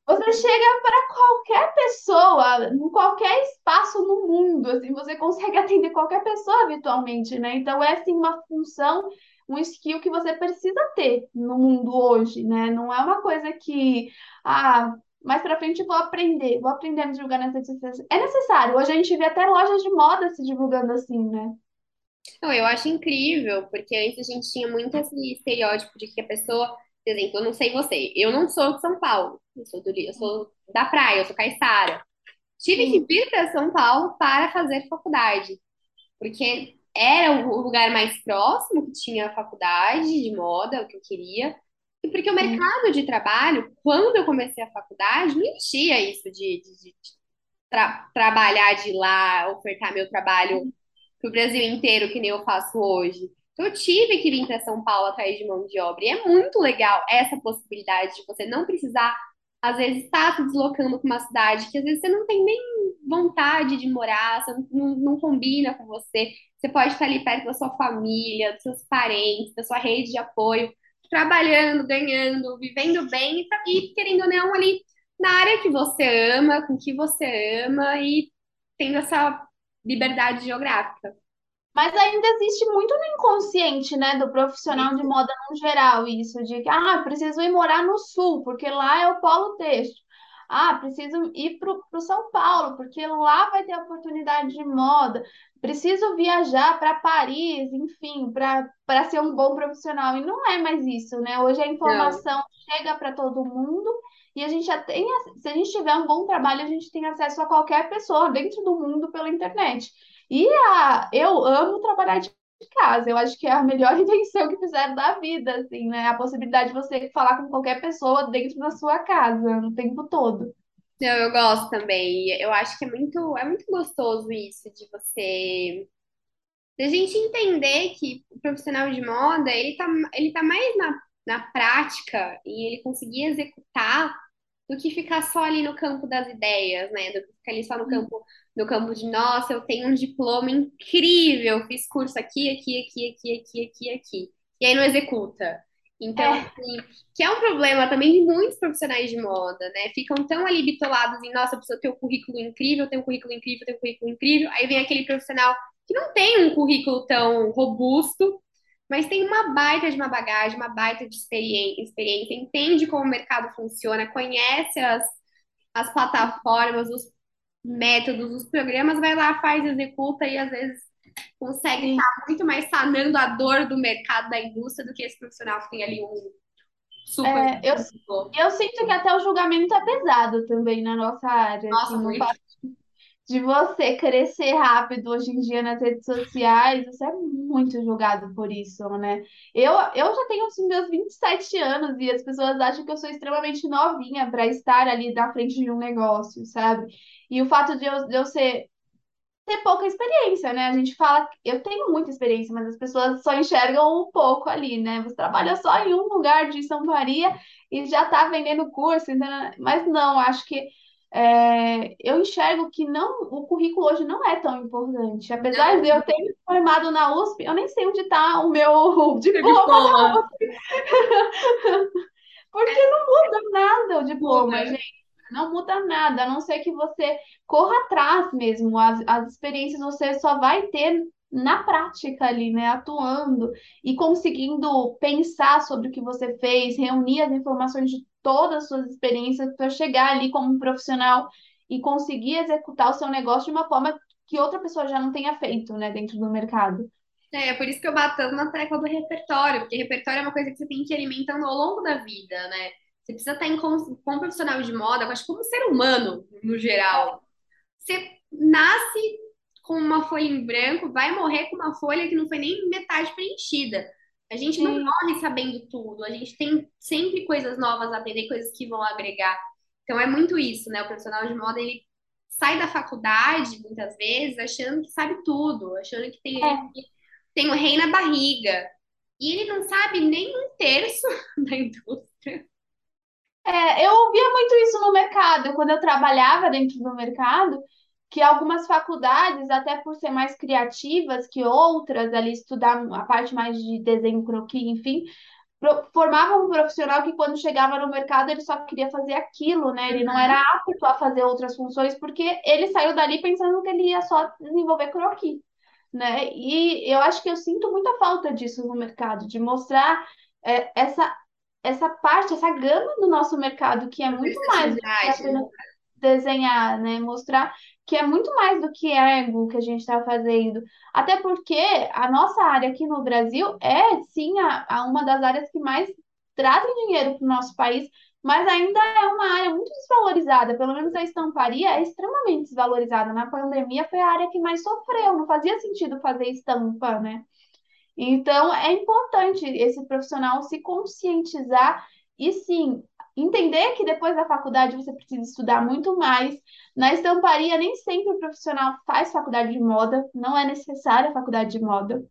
Speaker 3: Você chega para qualquer pessoa, em qualquer espaço no mundo, assim, você consegue atender qualquer pessoa virtualmente, né? Então é assim uma função um skill que você precisa ter no mundo hoje, né? Não é uma coisa que, ah, mais pra frente vou aprender, vou aprender a me divulgar nas redes sociais. É necessário. Hoje a gente vê até lojas de moda se divulgando assim, né?
Speaker 2: Eu acho incrível, porque antes a gente tinha muito esse estereótipo de que a pessoa, por exemplo, eu não sei você, eu não sou de São Paulo, eu sou, do, eu sou da praia, eu sou caiçara. Tive que vir para São Paulo para fazer faculdade, porque era o lugar mais próximo que tinha a faculdade de moda, o que eu queria, e porque o mercado de trabalho, quando eu comecei a faculdade, não existia isso de, de, de tra trabalhar de lá, ofertar meu trabalho para o Brasil inteiro, que nem eu faço hoje. Então, eu tive que vir para São Paulo atrás de mão de obra. E é muito legal essa possibilidade de você não precisar, às vezes, estar se deslocando para uma cidade que às vezes você não tem nem vontade de morar, você não, não, não combina com você. Você pode estar ali perto da sua família, dos seus parentes, da sua rede de apoio, trabalhando, ganhando, vivendo bem e, tá, e querendo ou não, ali na área que você ama, com que você ama e tendo essa liberdade geográfica.
Speaker 3: Mas ainda existe muito no inconsciente, né, do profissional de moda no geral, isso de que, ah, preciso ir morar no sul, porque lá é o polo têxtil. Ah, preciso ir para o São Paulo, porque lá vai ter oportunidade de moda. Preciso viajar para Paris, enfim, para ser um bom profissional. E não é mais isso, né? Hoje a informação não. chega para todo mundo e a gente já tem, se a gente tiver um bom trabalho, a gente tem acesso a qualquer pessoa dentro do mundo pela internet. E a, eu amo trabalhar de casa. Eu acho que é a melhor invenção que fizeram da vida, assim, né? A possibilidade de você falar com qualquer pessoa dentro da sua casa, o tempo todo.
Speaker 2: Não, eu gosto também. Eu acho que é muito, é muito gostoso isso de você da gente entender que o profissional de moda, ele tá, ele tá mais na, na prática e ele conseguir executar do que ficar só ali no campo das ideias, né? Do que ficar ali só no campo, no campo de, nossa, eu tenho um diploma incrível, fiz curso aqui, aqui, aqui, aqui, aqui, aqui, aqui. E aí não executa. Então, é. assim, que é um problema também de muitos profissionais de moda, né? Ficam tão ali bitolados em, nossa, preciso ter um currículo incrível, ter um currículo incrível, ter um currículo incrível. Aí vem aquele profissional que não tem um currículo tão robusto, mas tem uma baita de uma bagagem, uma baita de experiência, entende como o mercado funciona, conhece as, as plataformas, os métodos, os programas, vai lá, faz, executa e às vezes consegue estar muito mais sanando a dor do mercado, da indústria, do que esse profissional que tem ali um super.
Speaker 3: É, eu, eu sinto que até o julgamento é pesado também na nossa área.
Speaker 2: Nossa, assim, muito
Speaker 3: de você crescer rápido hoje em dia nas redes sociais, você é muito julgado por isso, né? Eu, eu já tenho os meus 27 anos e as pessoas acham que eu sou extremamente novinha para estar ali na frente de um negócio, sabe? E o fato de eu, de eu ser ter pouca experiência, né? A gente fala, eu tenho muita experiência, mas as pessoas só enxergam um pouco ali, né? Você trabalha só em um lugar de São Maria e já tá vendendo curso, mas não, acho que é, eu enxergo que não, o currículo hoje não é tão importante. Apesar não. de eu ter me formado na USP, eu nem sei onde está o meu diploma, Porque não muda nada o diploma, gente. Não muda nada, a não ser que você corra atrás mesmo. As, as experiências você só vai ter na prática ali, né? Atuando e conseguindo pensar sobre o que você fez, reunir as informações de todas as suas experiências para chegar ali como um profissional e conseguir executar o seu negócio de uma forma que outra pessoa já não tenha feito, né, dentro do mercado.
Speaker 2: É, é por isso que eu bato na tecla do repertório, porque repertório é uma coisa que você tem que ir alimentando ao longo da vida, né? Você precisa estar em, como profissional de moda, acho como ser humano, no geral. Você nasce com uma folha em branco, vai morrer com uma folha que não foi nem metade preenchida. A gente não morre sabendo tudo, a gente tem sempre coisas novas a aprender, coisas que vão agregar. Então é muito isso, né? O profissional de moda, ele sai da faculdade, muitas vezes, achando que sabe tudo, achando que tem, é. tem o rei na barriga. E ele não sabe nem um terço da indústria.
Speaker 3: É, eu ouvia muito isso no mercado, quando eu trabalhava dentro do mercado, que algumas faculdades, até por ser mais criativas que outras, ali estudar a parte mais de desenho croquis, enfim, formavam um profissional que quando chegava no mercado ele só queria fazer aquilo, né? Ele não uhum. era apto a fazer outras funções porque ele saiu dali pensando que ele ia só desenvolver croquis. né? E eu acho que eu sinto muita falta disso no mercado, de mostrar é, essa, essa parte, essa gama do nosso mercado, que é muito mais do que
Speaker 2: Versatilidade, né?
Speaker 3: apenas desenhar, né? Mostrar que é muito mais do que ego que a gente está fazendo. Até porque a nossa área aqui no Brasil é, sim, a, a uma das áreas que mais trazem dinheiro para o nosso país, mas ainda é uma área muito desvalorizada. Pelo menos a estamparia é extremamente desvalorizada. Na pandemia foi a área que mais sofreu, não fazia sentido fazer estampa, né? Então, é importante esse profissional se conscientizar e, sim, entender que depois da faculdade você precisa estudar muito mais. Na estamparia, nem sempre o profissional faz faculdade de moda, não é necessária a faculdade de moda.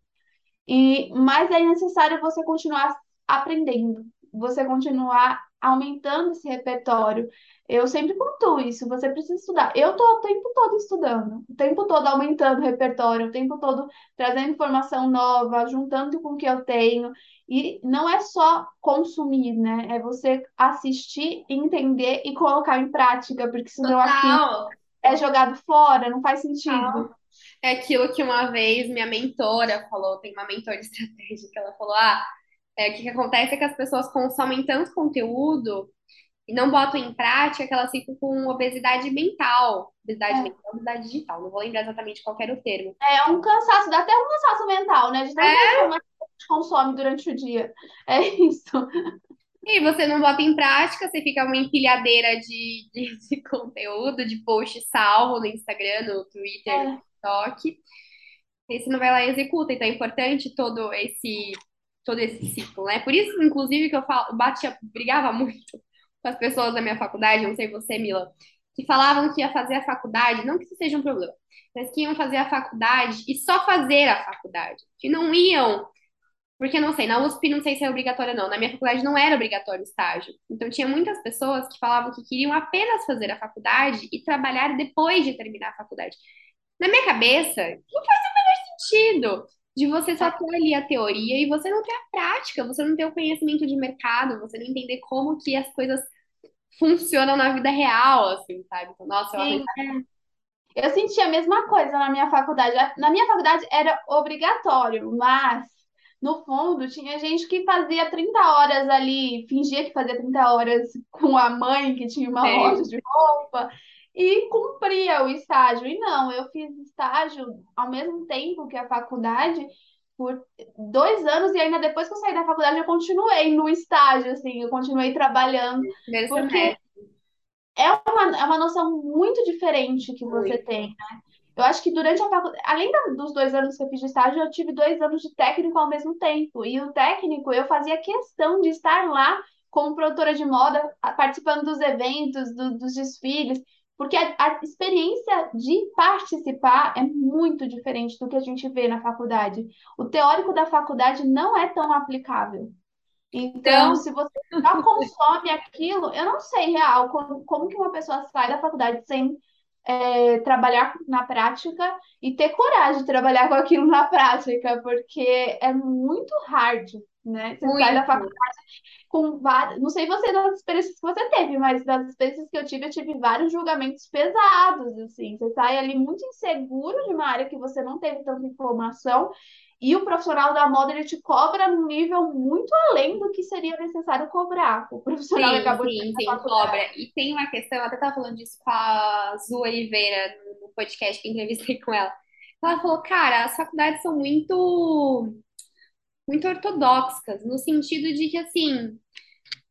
Speaker 3: E, mas é necessário você continuar aprendendo, você continuar aumentando esse repertório. Eu sempre pontuo isso, você precisa estudar. Eu estou o tempo todo estudando, o tempo todo aumentando o repertório, o tempo todo trazendo informação nova, juntando com o que eu tenho. E não é só consumir, né? É você assistir, entender e colocar em prática, porque senão
Speaker 2: Total,
Speaker 3: é jogado fora, não faz sentido.
Speaker 2: total. É aquilo que uma vez minha mentora falou, tem uma mentora estratégica, ela falou, ah, é, o que que acontece é que as pessoas consomem tanto conteúdo e não botam em prática que elas ficam com obesidade mental. Obesidade
Speaker 3: É.
Speaker 2: mental, obesidade digital, não vou lembrar exatamente qual era o termo.
Speaker 3: É um cansaço, dá até um cansaço mental, né? De
Speaker 2: É,
Speaker 3: que a gente consome durante o dia. É isso.
Speaker 2: E você não bota em prática, você fica uma empilhadeira de, de, de conteúdo, de post salvo no Instagram, no Twitter, no
Speaker 3: É,
Speaker 2: TikTok. E você não vai lá e executa. Então é importante todo esse, todo esse ciclo, né? Por isso, inclusive, que eu falo, batia, brigava muito com as pessoas da minha faculdade, não sei você, Mila, que falavam que ia fazer a faculdade, não que isso seja um problema, mas que iam fazer a faculdade e só fazer a faculdade, que não iam porque não sei, na USP não sei se é obrigatório não. Na minha faculdade não era obrigatório estágio. Então tinha muitas pessoas que falavam que queriam apenas fazer a faculdade e trabalhar depois de terminar a faculdade. Na minha cabeça, não faz o menor sentido de você só ter ali a teoria e você não ter a prática, você não ter o conhecimento de mercado, você não entender como que as coisas funcionam na vida real, assim, sabe? Então, nossa, eu
Speaker 3: sim.
Speaker 2: arranjo.
Speaker 3: Eu senti a mesma coisa na minha faculdade. Na minha faculdade era obrigatório, mas no fundo tinha gente que fazia 30 horas ali, fingia que fazia 30 horas com a mãe que tinha uma loja
Speaker 2: Sei.
Speaker 3: de roupa e cumpria o estágio. E não, eu fiz estágio ao mesmo tempo que a faculdade por dois anos e ainda depois que eu saí da faculdade eu continuei no estágio, assim, eu continuei trabalhando,
Speaker 2: Primeiro
Speaker 3: porque
Speaker 2: semestre,
Speaker 3: é uma, é uma noção muito diferente que você
Speaker 2: muito.
Speaker 3: tem. Eu acho que durante a faculdade, além dos dois anos que eu fiz de estágio, eu tive dois anos de técnico ao mesmo tempo. E o técnico, eu fazia questão de estar lá como produtora de moda, participando dos eventos, do- dos desfiles, porque a, a experiência de participar é muito diferente do que a gente vê na faculdade. O teórico da faculdade não é tão aplicável. Então,
Speaker 2: Então,
Speaker 3: se você já consome aquilo, eu não sei real como, como que uma pessoa sai da faculdade sem é, trabalhar na prática e ter coragem de trabalhar com aquilo na prática, porque é muito hard, né? Você sai da
Speaker 2: muito.
Speaker 3: faculdade com várias. Não sei você das experiências que você teve, mas das experiências que eu tive, eu tive vários julgamentos pesados, assim. Você sai ali muito inseguro de uma área que você não teve tanta informação. E o profissional da moda, ele te cobra num nível muito além do que seria necessário cobrar. O profissional
Speaker 2: Sim,
Speaker 3: acabou de
Speaker 2: sim,
Speaker 3: da
Speaker 2: sim, cobra. E tem uma questão, eu até estava falando disso com a Zu Oliveira no podcast que entrevistei com ela. Ela falou, cara, as faculdades são muito, muito ortodoxas, no sentido de que, assim,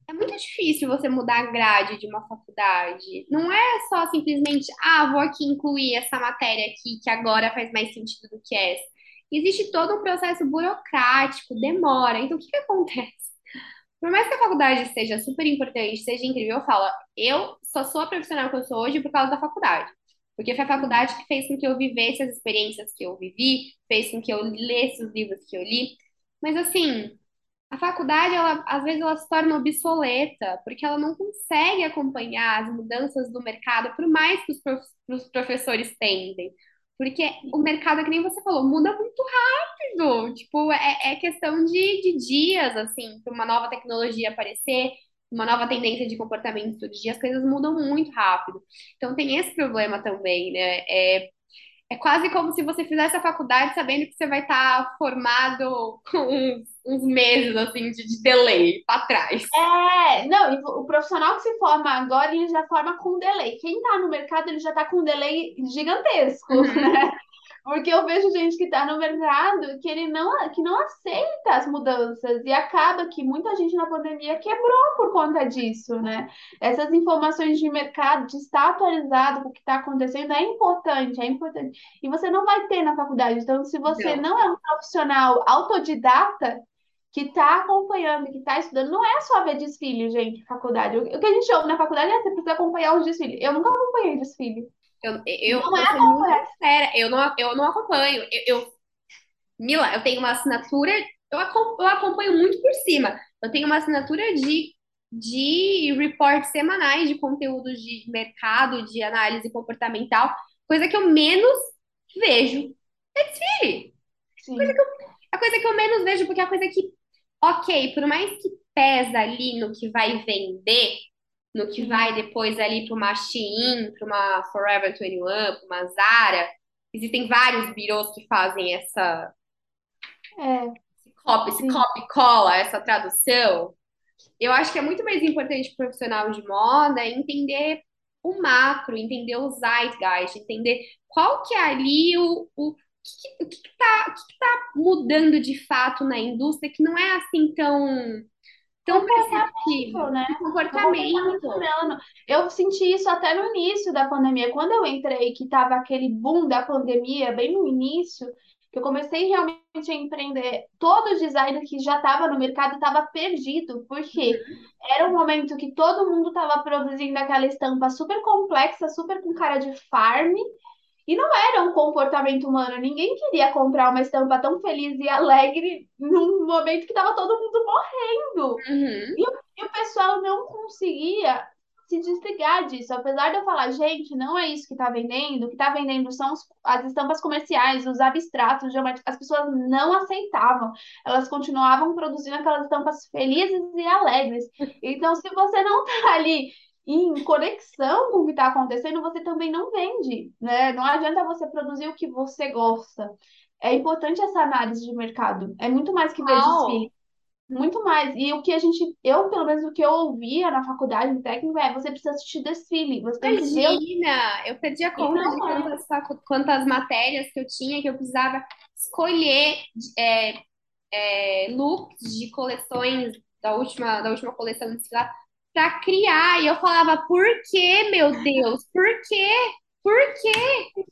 Speaker 2: é muito difícil você mudar a grade de uma faculdade. Não é só simplesmente, ah, vou aqui incluir essa matéria aqui que agora faz mais sentido do que essa. Existe todo um processo burocrático, demora. Então, o que que acontece? Por mais que a faculdade seja super importante, seja incrível, eu falo, eu só sou a profissional que eu sou hoje por causa da faculdade. Porque foi a faculdade que fez com que eu vivesse as experiências que eu vivi, fez com que eu lesse os livros que eu li. Mas assim, a faculdade, ela, às vezes, ela se torna obsoleta, porque ela não consegue acompanhar as mudanças do mercado, por mais que os, prof- os professores tentem. Porque o mercado, que nem você falou, muda muito rápido. Tipo, é, é questão de, de dias, assim, para uma nova tecnologia aparecer, uma nova tendência de comportamento dia, as coisas mudam muito rápido. Então tem esse problema também, né? É, é quase como se você fizesse a faculdade sabendo que você vai estar formado com uns, uns meses assim de, de delay para trás.
Speaker 3: É, não, o profissional que se forma agora, ele já forma com delay. Quem tá no mercado, ele já tá com um delay gigantesco,
Speaker 2: Uhum.
Speaker 3: né? Porque eu vejo gente que tá no mercado que ele não, que não aceita as mudanças e acaba que muita gente na pandemia quebrou por conta disso, né? Essas informações de mercado, de estar atualizado com o que está acontecendo, é importante, é importante. E você não vai ter na faculdade. Então, se você
Speaker 2: Não.
Speaker 3: não é um profissional autodidata, que está acompanhando, que está estudando, não é só ver desfile, gente, faculdade. O o que a gente ouve na faculdade é você precisa acompanhar os desfiles. Eu nunca acompanhei desfile.
Speaker 2: Eu, eu,
Speaker 3: Não é
Speaker 2: vou ser muito sincera, eu não, eu não acompanho. Eu, eu- Mila, eu tenho uma assinatura, eu, eu acompanho muito por cima. Eu tenho uma assinatura de, de reports semanais de conteúdos de mercado, de análise comportamental, coisa que eu menos vejo é desfile.
Speaker 3: Sim.
Speaker 2: A coisa que eu menos vejo, porque é a coisa que, ok, por mais que pesa ali no que vai vender, no que vai depois ali para uma Shein, para uma Forever 21, para uma Zara, existem vários birôs que fazem essa
Speaker 3: É,
Speaker 2: esse copy, esse copy cola, essa tradução. Eu acho que é muito mais importante para o profissional de moda entender o macro, entender o zeitgeist, entender qual que é ali o, o, que, o que que tá, que que tá mudando de fato na indústria que não é assim tão, tão perceptível.
Speaker 3: né?
Speaker 2: O comportamento.
Speaker 3: Humano. Eu senti isso até no início da pandemia. Quando eu entrei, que estava aquele boom da pandemia, bem no início, que eu comecei realmente a empreender, todo o designer que já estava no mercado estava perdido, porque era um momento que todo mundo estava produzindo aquela estampa super complexa, super com cara de farm, e não era um comportamento humano. Ninguém queria comprar uma estampa tão feliz e alegre num momento que estava todo mundo morrendo.
Speaker 2: Uhum.
Speaker 3: E o pessoal não conseguia se desligar disso. Apesar de eu falar, gente, não é isso que está vendendo. O que está vendendo são os- as estampas comerciais, os abstratos, geométricos. As pessoas não aceitavam. Elas continuavam produzindo aquelas estampas felizes e alegres. Então, se você não está ali em conexão com o que está acontecendo, você também não vende, né? Não adianta você produzir o que você gosta. É importante essa análise de mercado. É muito mais que ver
Speaker 2: Uau.
Speaker 3: desfile. Muito mais. E o que a gente, eu, pelo menos o que eu ouvia na faculdade, no técnico, é você precisa assistir desfile, você
Speaker 2: Imagina, eu perdi a conta de
Speaker 3: é.
Speaker 2: quantas, quantas matérias que eu tinha que eu precisava escolher é, é, looks de coleções da última, da última coleção desfilar para criar. E eu falava, por quê, meu Deus? Por quê? Por quê?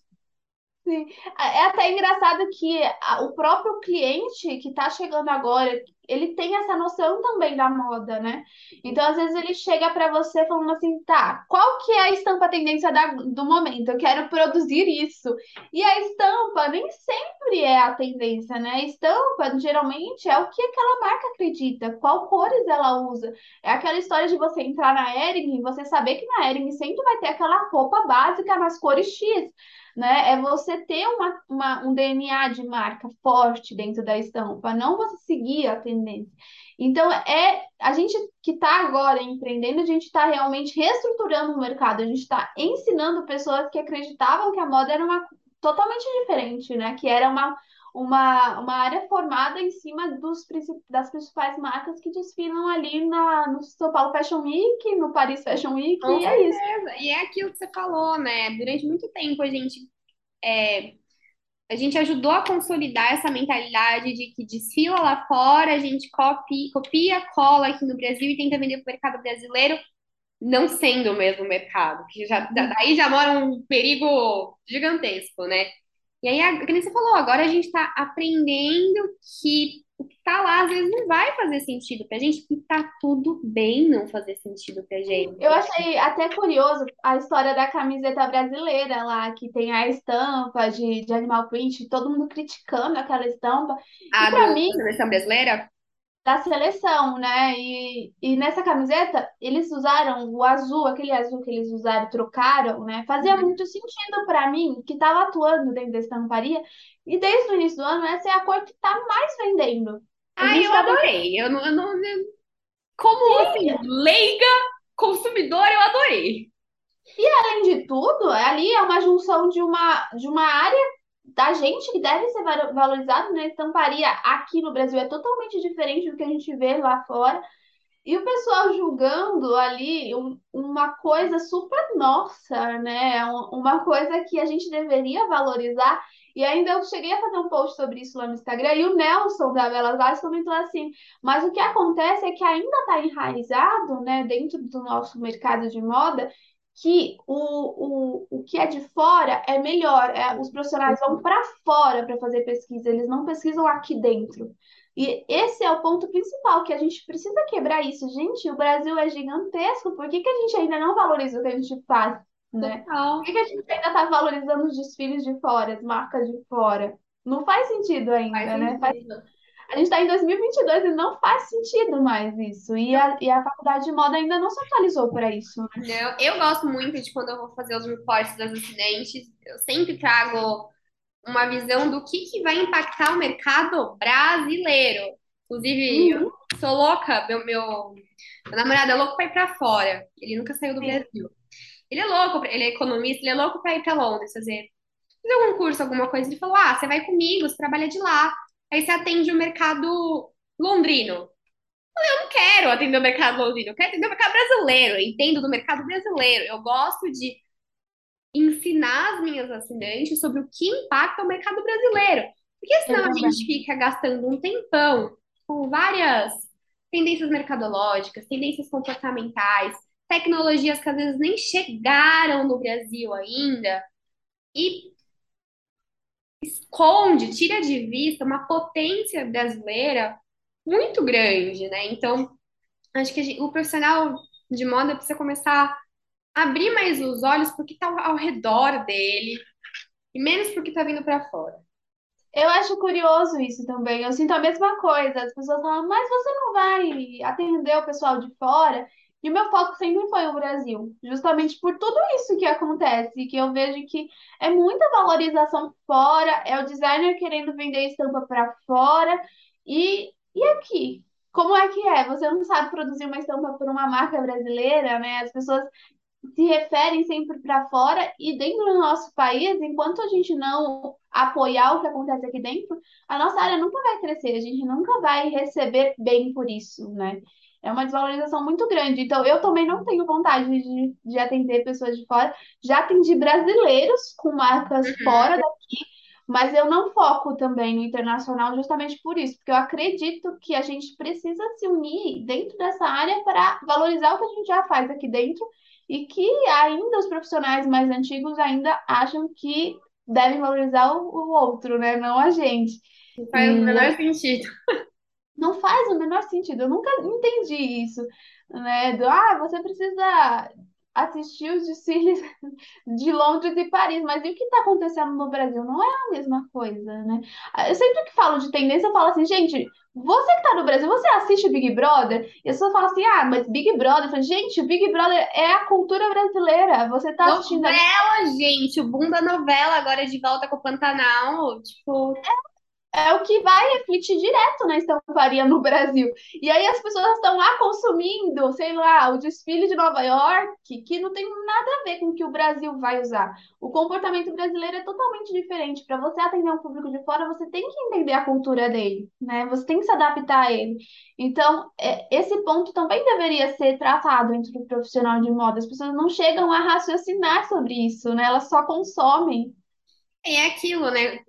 Speaker 3: Sim. É até engraçado que o próprio cliente que está chegando agora, ele tem essa noção também da moda, né? Então, às vezes, ele chega para você falando assim, tá, qual que é a estampa tendência da- do momento? Eu quero produzir isso. E a estampa nem sempre é a tendência, né? A estampa, geralmente, é o que aquela marca acredita, qual cores ela usa. É aquela história de você entrar na Hering e você saber que na Hering sempre vai ter aquela roupa básica nas cores X né? É você ter uma, uma- um DNA de marca forte dentro da estampa, não você seguir a tendência. Então, é a gente que está agora empreendendo, a gente está realmente reestruturando o mercado, a gente está ensinando pessoas que acreditavam que a moda era uma totalmente diferente, né? Que era uma, uma, uma área formada em cima dos, das principais marcas que desfilam ali na, no São Paulo Fashion Week, no Paris Fashion Week,
Speaker 2: Com
Speaker 3: e é isso.
Speaker 2: E é aquilo que você falou, né? Durante muito tempo a gente é, a gente ajudou a consolidar essa mentalidade de que desfila lá fora, a gente copia, copia, cola aqui no Brasil e tenta vender para o mercado brasileiro, não sendo o mesmo mercado, que já, daí já mora um perigo gigantesco, né? E aí, a, como você falou, agora a gente está aprendendo que o que está lá às vezes não vai fazer sentido pra gente, e tá tudo bem não fazer sentido pra gente.
Speaker 3: Eu achei até curioso a história da camiseta brasileira lá, que tem a estampa de, de animal print, todo mundo criticando aquela estampa
Speaker 2: A
Speaker 3: pra
Speaker 2: do-
Speaker 3: mim-
Speaker 2: seleção brasileira?
Speaker 3: Da seleção, né? E, e nessa camiseta eles usaram o azul, aquele azul que eles usaram, trocaram, né? Fazia
Speaker 2: Uhum.
Speaker 3: muito sentido pra mim, que estava atuando dentro da estamparia, e desde o início do ano essa é a cor que tá mais vendendo. A
Speaker 2: Ai,
Speaker 3: gente
Speaker 2: eu
Speaker 3: tá
Speaker 2: adorei. Eu não, eu não, como assim, leiga, consumidor, eu adorei.
Speaker 3: Além de tudo, ali é uma junção de uma, de uma área da gente que deve ser valo- valorizado, né? Estamparia aqui no Brasil é totalmente diferente do que a gente vê lá fora. E o pessoal julgando ali um- uma coisa super nossa, né? Um- Uma coisa que a gente deveria valorizar. E ainda eu cheguei a fazer um post sobre isso lá no Instagram, e o Nelson da Belas Artes comentou assim: mas o que acontece é que ainda está enraizado, né, dentro do nosso mercado de moda, que o, o, o que é de fora é melhor. É, os profissionais vão para fora para fazer pesquisa, eles não pesquisam aqui dentro. E esse é o ponto principal, que a gente precisa quebrar isso. Gente, o Brasil é gigantesco, por que que a gente ainda não valoriza o que a gente faz, né?
Speaker 2: Total.
Speaker 3: Por que que a gente ainda está valorizando os desfiles de fora, as marcas de fora? Não faz sentido ainda,
Speaker 2: Faz
Speaker 3: né? Faz-
Speaker 2: sentido.
Speaker 3: A gente está em 2022 e não faz sentido mais isso. E a, e a faculdade de moda ainda não se atualizou para isso, né?
Speaker 2: Não, eu gosto muito de quando eu vou fazer os reportes das acidentes, eu sempre trago uma visão do que, que vai impactar o mercado brasileiro. Inclusive, eu sou louca, meu, meu, meu namorado é louco para ir para fora. Ele nunca saiu do
Speaker 3: Sim.
Speaker 2: Brasil. Ele é louco, ele é economista, ele é louco para ir para Londres fazer, fazer algum curso, alguma coisa. Ele falou: Ah, você vai comigo, você trabalha de lá. Aí você atende o mercado londrino. Eu não quero atender o mercado londrino, eu quero atender o mercado brasileiro. Eu entendo do mercado brasileiro. Eu gosto de ensinar as minhas assinantes sobre o que impacta o mercado brasileiro. Porque senão a
Speaker 3: também.
Speaker 2: gente fica gastando um tempão com várias tendências mercadológicas, tendências comportamentais, tecnologias que às vezes nem chegaram no Brasil ainda e esconde, tira de vista uma potência brasileira muito grande, né? Então, acho que gente- o profissional de moda precisa começar a abrir mais os olhos porque está ao, ao redor dele e menos porque está vindo para fora.
Speaker 3: Eu acho curioso isso também. Eu sinto a mesma coisa. As pessoas falam, mas você não vai atender o pessoal de fora? E o meu foco sempre foi o Brasil, justamente por tudo isso que acontece, que eu vejo que é muita valorização fora, é o designer querendo vender estampa para fora. E, e aqui? Como é que é? Você não sabe produzir uma estampa por uma marca brasileira, né? As pessoas se referem sempre para fora e dentro do nosso país, enquanto a gente não apoiar o que acontece aqui dentro, a nossa área nunca vai crescer, a gente nunca vai receber bem por isso, né? É uma desvalorização muito grande. Então, eu também não tenho vontade de, de atender pessoas de fora. Já atendi brasileiros com marcas fora daqui, mas eu não foco também no internacional justamente por isso, porque eu acredito que a gente precisa se unir dentro dessa área para valorizar o que a gente já faz aqui dentro e que ainda os profissionais mais antigos ainda acham que devem valorizar o, o outro, né? Não a gente.
Speaker 2: Faz o menor sentido.
Speaker 3: não faz o menor sentido. Eu nunca entendi isso, né? Do, ah, você precisa assistir os desfiles de Londres e Paris, mas e o que está acontecendo no Brasil? Não é a mesma coisa, né? Eu sempre que falo de tendência, eu falo assim, gente, você que está no Brasil, você assiste Big Brother? E as pessoas falam assim, ah, mas Big Brother. Eu falo, gente, o Big Brother é a cultura brasileira. Você está assistindo.
Speaker 2: Novela, gente, o boom da novela agora de volta com o Pantanal, tipo,
Speaker 3: É o que vai refletir direto na estamparia no Brasil. E aí as pessoas estão lá consumindo, sei lá, o desfile de Nova York, que não tem nada a ver com o que o Brasil vai usar. O comportamento brasileiro é totalmente diferente. Para você atender um público de fora, você tem que entender a cultura dele, né? Você tem que se adaptar a ele. Então, é, esse ponto também deveria ser tratado entre o profissional de moda. As pessoas não chegam a raciocinar sobre isso, né? Elas só consomem.
Speaker 2: É aquilo, né?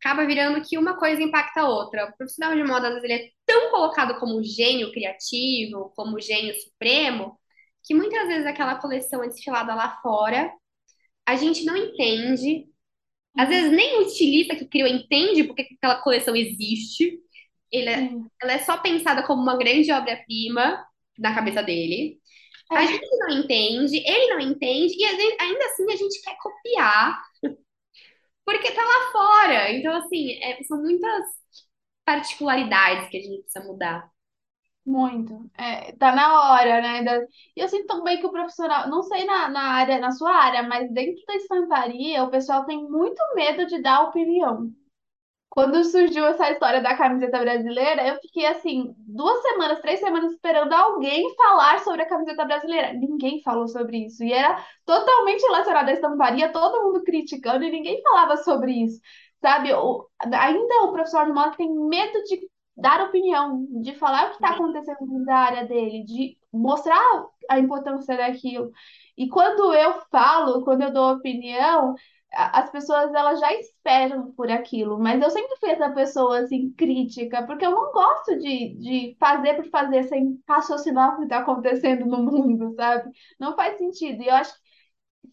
Speaker 2: Acaba virando que uma coisa impacta a outra. O profissional de moda, às vezes, ele é tão colocado como gênio criativo, como gênio supremo, que muitas vezes aquela coleção é desfilada lá fora, a gente não entende. Às vezes nem o estilista que criou entende porque que aquela coleção existe. Ele é- ela é só pensada como uma grande obra-prima na cabeça dele. A
Speaker 3: É.
Speaker 2: gente não entende, ele não entende, e a ainda assim a gente quer copiar, porque tá lá fora. Então, assim, é- são muitas particularidades que a gente precisa mudar.
Speaker 3: Muito. É, tá na hora, né? E eu sinto também que o profissional, não sei na, na área, na sua área, mas dentro da estamparia, o pessoal tem muito medo de dar opinião. Quando surgiu essa história da camiseta brasileira, eu fiquei assim, duas semanas, três semanas esperando alguém falar sobre a camiseta brasileira. Ninguém falou sobre isso. E era totalmente relacionado à estamparia, todo mundo criticando e ninguém falava sobre isso. Sabe? O, ainda o professor de moda tem medo de dar opinião, de falar o que está acontecendo dentro da área dele, de mostrar a importância daquilo. E quando eu falo, quando eu dou opinião, as pessoas elas já esperam por aquilo, mas eu sempre fui essa pessoa assim crítica, porque eu não gosto de, de fazer por fazer sem raciocinar o que está acontecendo no mundo, sabe? Não faz sentido. E eu acho que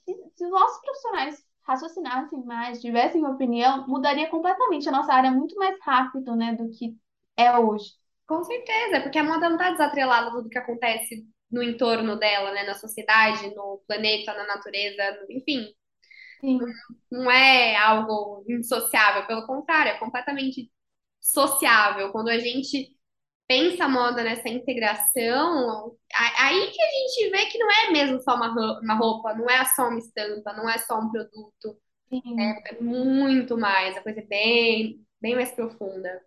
Speaker 3: se, se os nossos profissionais raciocinassem mais, tivessem opinião, mudaria completamente a nossa área muito mais rápido, né, do que é hoje.
Speaker 2: Com certeza, porque a moda não está desatrelada tudo que acontece no entorno dela, né? Na sociedade, no planeta, na natureza, enfim.
Speaker 3: Sim,
Speaker 2: Não é algo indissociável, pelo contrário, é completamente sociável. Quando a gente pensa a moda nessa integração, aí que a gente vê que não é mesmo só uma ro- uma roupa, não é só uma estampa, não é só um produto,
Speaker 3: sim.
Speaker 2: é muito mais, a coisa é bem, bem mais profunda.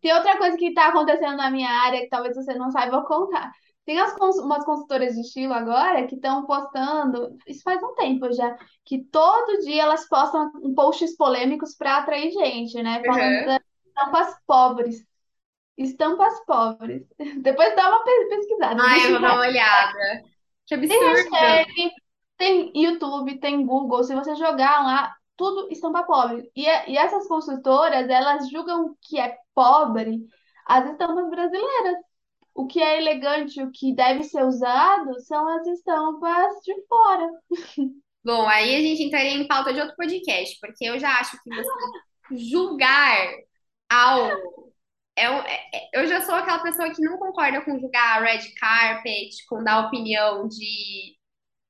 Speaker 3: Tem outra coisa que está acontecendo na minha área que talvez você não saiba contar. Tem as umas consultoras de estilo agora que estão postando, isso faz um tempo já, que todo dia elas postam um posts polêmicos para atrair gente, né? Falando
Speaker 2: Uhum.
Speaker 3: das estampas pobres. Estampas pobres. Depois dá uma pe- pesquisada,
Speaker 2: Ai, eu vou dar uma olhada. Que
Speaker 3: tem
Speaker 2: absurdo.
Speaker 3: hashtag, tem YouTube, tem Google. Se você jogar lá, tudo estampa pobre. E, é- e essas consultoras, elas julgam que é pobre as estampas brasileiras. O que é elegante, o que deve ser usado, são as estampas de fora.
Speaker 2: Bom, aí a gente entraria em pauta de outro podcast, porque eu já acho que você julgar algo. É, é- é- eu já sou aquela pessoa que não concorda com julgar red carpet, com dar opinião de,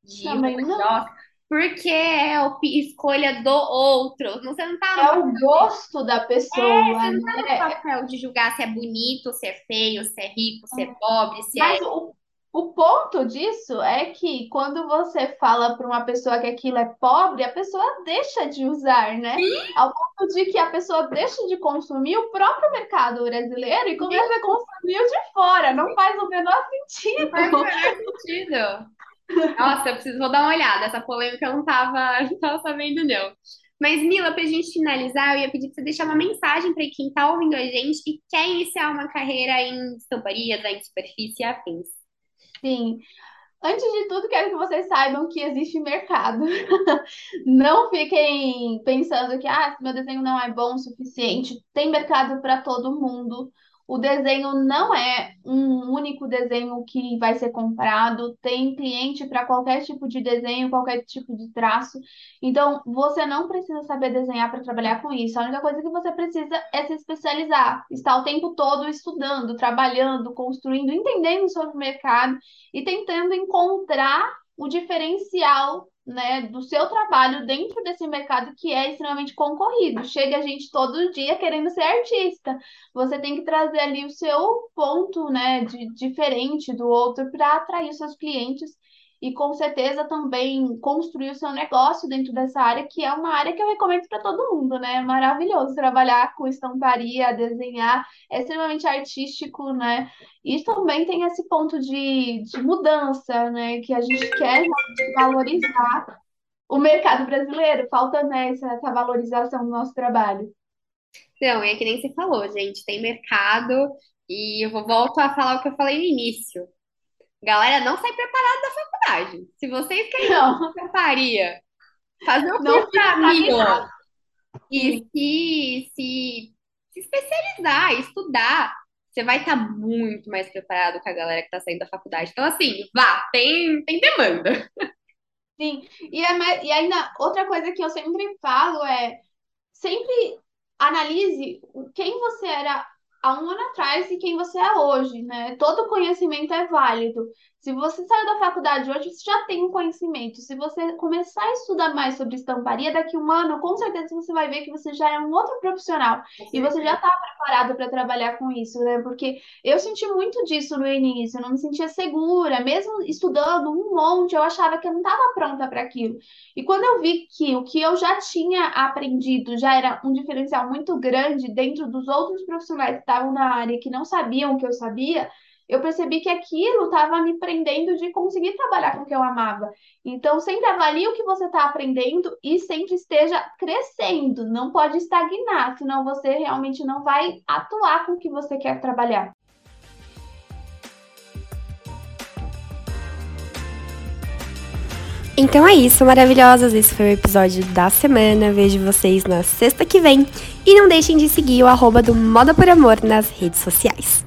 Speaker 2: de
Speaker 3: Também não.
Speaker 2: Porque é a escolha do outro. Não, Você não tá
Speaker 3: É
Speaker 2: no,
Speaker 3: o gosto da pessoa,
Speaker 2: você não tá no
Speaker 3: né?
Speaker 2: papel de julgar se é bonito, se é feio, se é rico, se é pobre, se é.
Speaker 3: Mas o, o ponto disso é que quando você fala para uma pessoa que aquilo é pobre, a pessoa deixa de usar, né? Ao ponto de que a pessoa deixa de consumir o próprio mercado brasileiro e começa a consumir o de fora. Não faz o menor
Speaker 2: Não faz o
Speaker 3: sentido.
Speaker 2: menor sentido. Nossa, eu preciso, vou dar uma olhada. Essa polêmica eu não tava, não tava sabendo, não. Mas, Mila, pra gente finalizar, eu ia pedir pra você deixar uma mensagem para quem tá ouvindo a gente e quer iniciar uma carreira em estamparias, em superfície e afins.
Speaker 3: Sim. Antes de tudo, quero que vocês saibam que existe mercado. Não fiquem pensando que ah, meu desenho não é bom o suficiente. Tem mercado para todo mundo. O desenho não é um único desenho que vai ser comprado. Tem cliente para qualquer tipo de desenho, qualquer tipo de traço. Então, você não precisa saber desenhar para trabalhar com isso. A única coisa que você precisa é se especializar. Estar o tempo todo estudando, trabalhando, construindo, entendendo sobre o mercado e tentando encontrar o diferencial, né, do seu trabalho dentro desse mercado que é extremamente concorrido. Chega a gente todo dia querendo ser artista. Você tem que trazer ali o seu ponto, né, de diferente do outro para atrair os seus clientes. E com certeza também construir o seu negócio dentro dessa área, que é uma área que eu recomendo para todo mundo, né? É maravilhoso trabalhar com estamparia, desenhar, é extremamente artístico, né? E também tem esse ponto de, de mudança, né? Que a gente quer valorizar o mercado brasileiro. Falta, né, essa, essa valorização do nosso trabalho.
Speaker 2: Então, é que nem você falou, gente, tem mercado e eu volto a falar o que eu falei no início. Galera, não sai preparado da faculdade. Se vocês querem
Speaker 3: Não,
Speaker 2: estamparia, fazer o curso da e se, se, se especializar, estudar, você vai estar muito mais preparado com a galera que está saindo da faculdade. Então, assim, vá, tem, tem demanda.
Speaker 3: Sim, e, é e ainda outra coisa que eu sempre falo é sempre analise quem você era há um ano atrás e quem você é hoje, né? Todo conhecimento é válido. Se você saiu da faculdade hoje, você já tem um conhecimento. Se você começar a estudar mais sobre estamparia, daqui a um ano, com certeza você vai ver que você já é um outro profissional. E você já está preparado para trabalhar com isso, né? Porque eu senti muito disso no início, eu não me sentia segura, mesmo estudando um monte, eu achava que eu não estava pronta para aquilo. E quando eu vi que o que eu já tinha aprendido já era um diferencial muito grande dentro dos outros profissionais que estavam na área que não sabiam o que eu sabia, eu percebi que aquilo estava me prendendo de conseguir trabalhar com o que eu amava. Então, sempre avalie o que você está aprendendo e sempre esteja crescendo. Não pode estagnar, senão você realmente não vai atuar com o que você quer trabalhar.
Speaker 1: Então é isso, maravilhosas. Esse foi o episódio da semana. Vejo vocês na sexta que vem. E não deixem de seguir o arroba do Moda por Amor nas redes sociais.